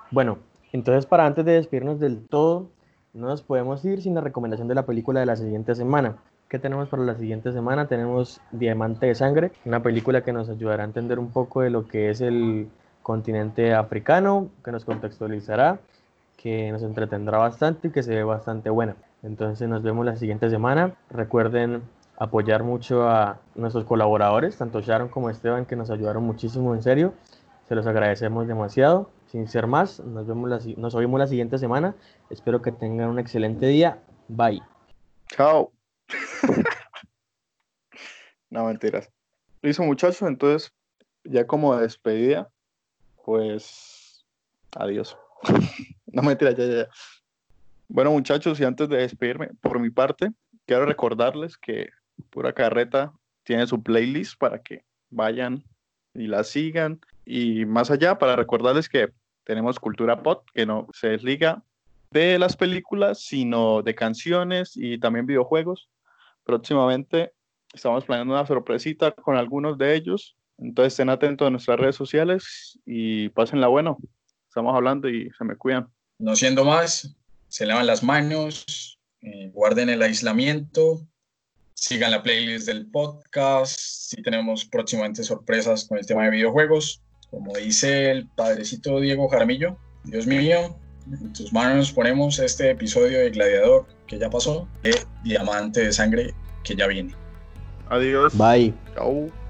Bueno, entonces para antes de despedirnos del todo, no nos podemos ir sin la recomendación de la película de la siguiente semana. ¿Qué tenemos para la siguiente semana? Tenemos Diamante de Sangre, una película que nos ayudará a entender un poco de lo que es el continente africano, que nos contextualizará, que nos entretendrá bastante y que se ve bastante buena. Entonces nos vemos la siguiente semana. Recuerden apoyar mucho a nuestros colaboradores, tanto Sharon como Esteban, que nos ayudaron muchísimo, en serio. Se los agradecemos demasiado. Sin ser más, nos, vemos la, nos oímos la siguiente semana. Espero que tengan un excelente día. Bye. Chao. no, mentiras. Listo, muchachos. Entonces, ya como despedida, pues adiós. no, mentiras, ya, ya, ya. Bueno, muchachos, y antes de despedirme, por mi parte, quiero recordarles que Pura Carreta tiene su playlist para que vayan y la sigan. Y más allá, para recordarles que tenemos Cultura Pop, que no se desliga de las películas, sino de canciones y también videojuegos. Próximamente estamos planeando una sorpresita con algunos de ellos. Entonces estén atentos a nuestras redes sociales y pásenla bueno. Estamos hablando y se me cuidan. No siendo más, se lavan las manos, eh, guarden el aislamiento, sigan la playlist del podcast. Si tenemos próximamente sorpresas con el tema de videojuegos. Como dice el padrecito Diego Jaramillo, Dios mío, en tus manos ponemos este episodio de Gladiador que ya pasó, de Diamante de Sangre que ya viene. Adiós. Bye. Chao.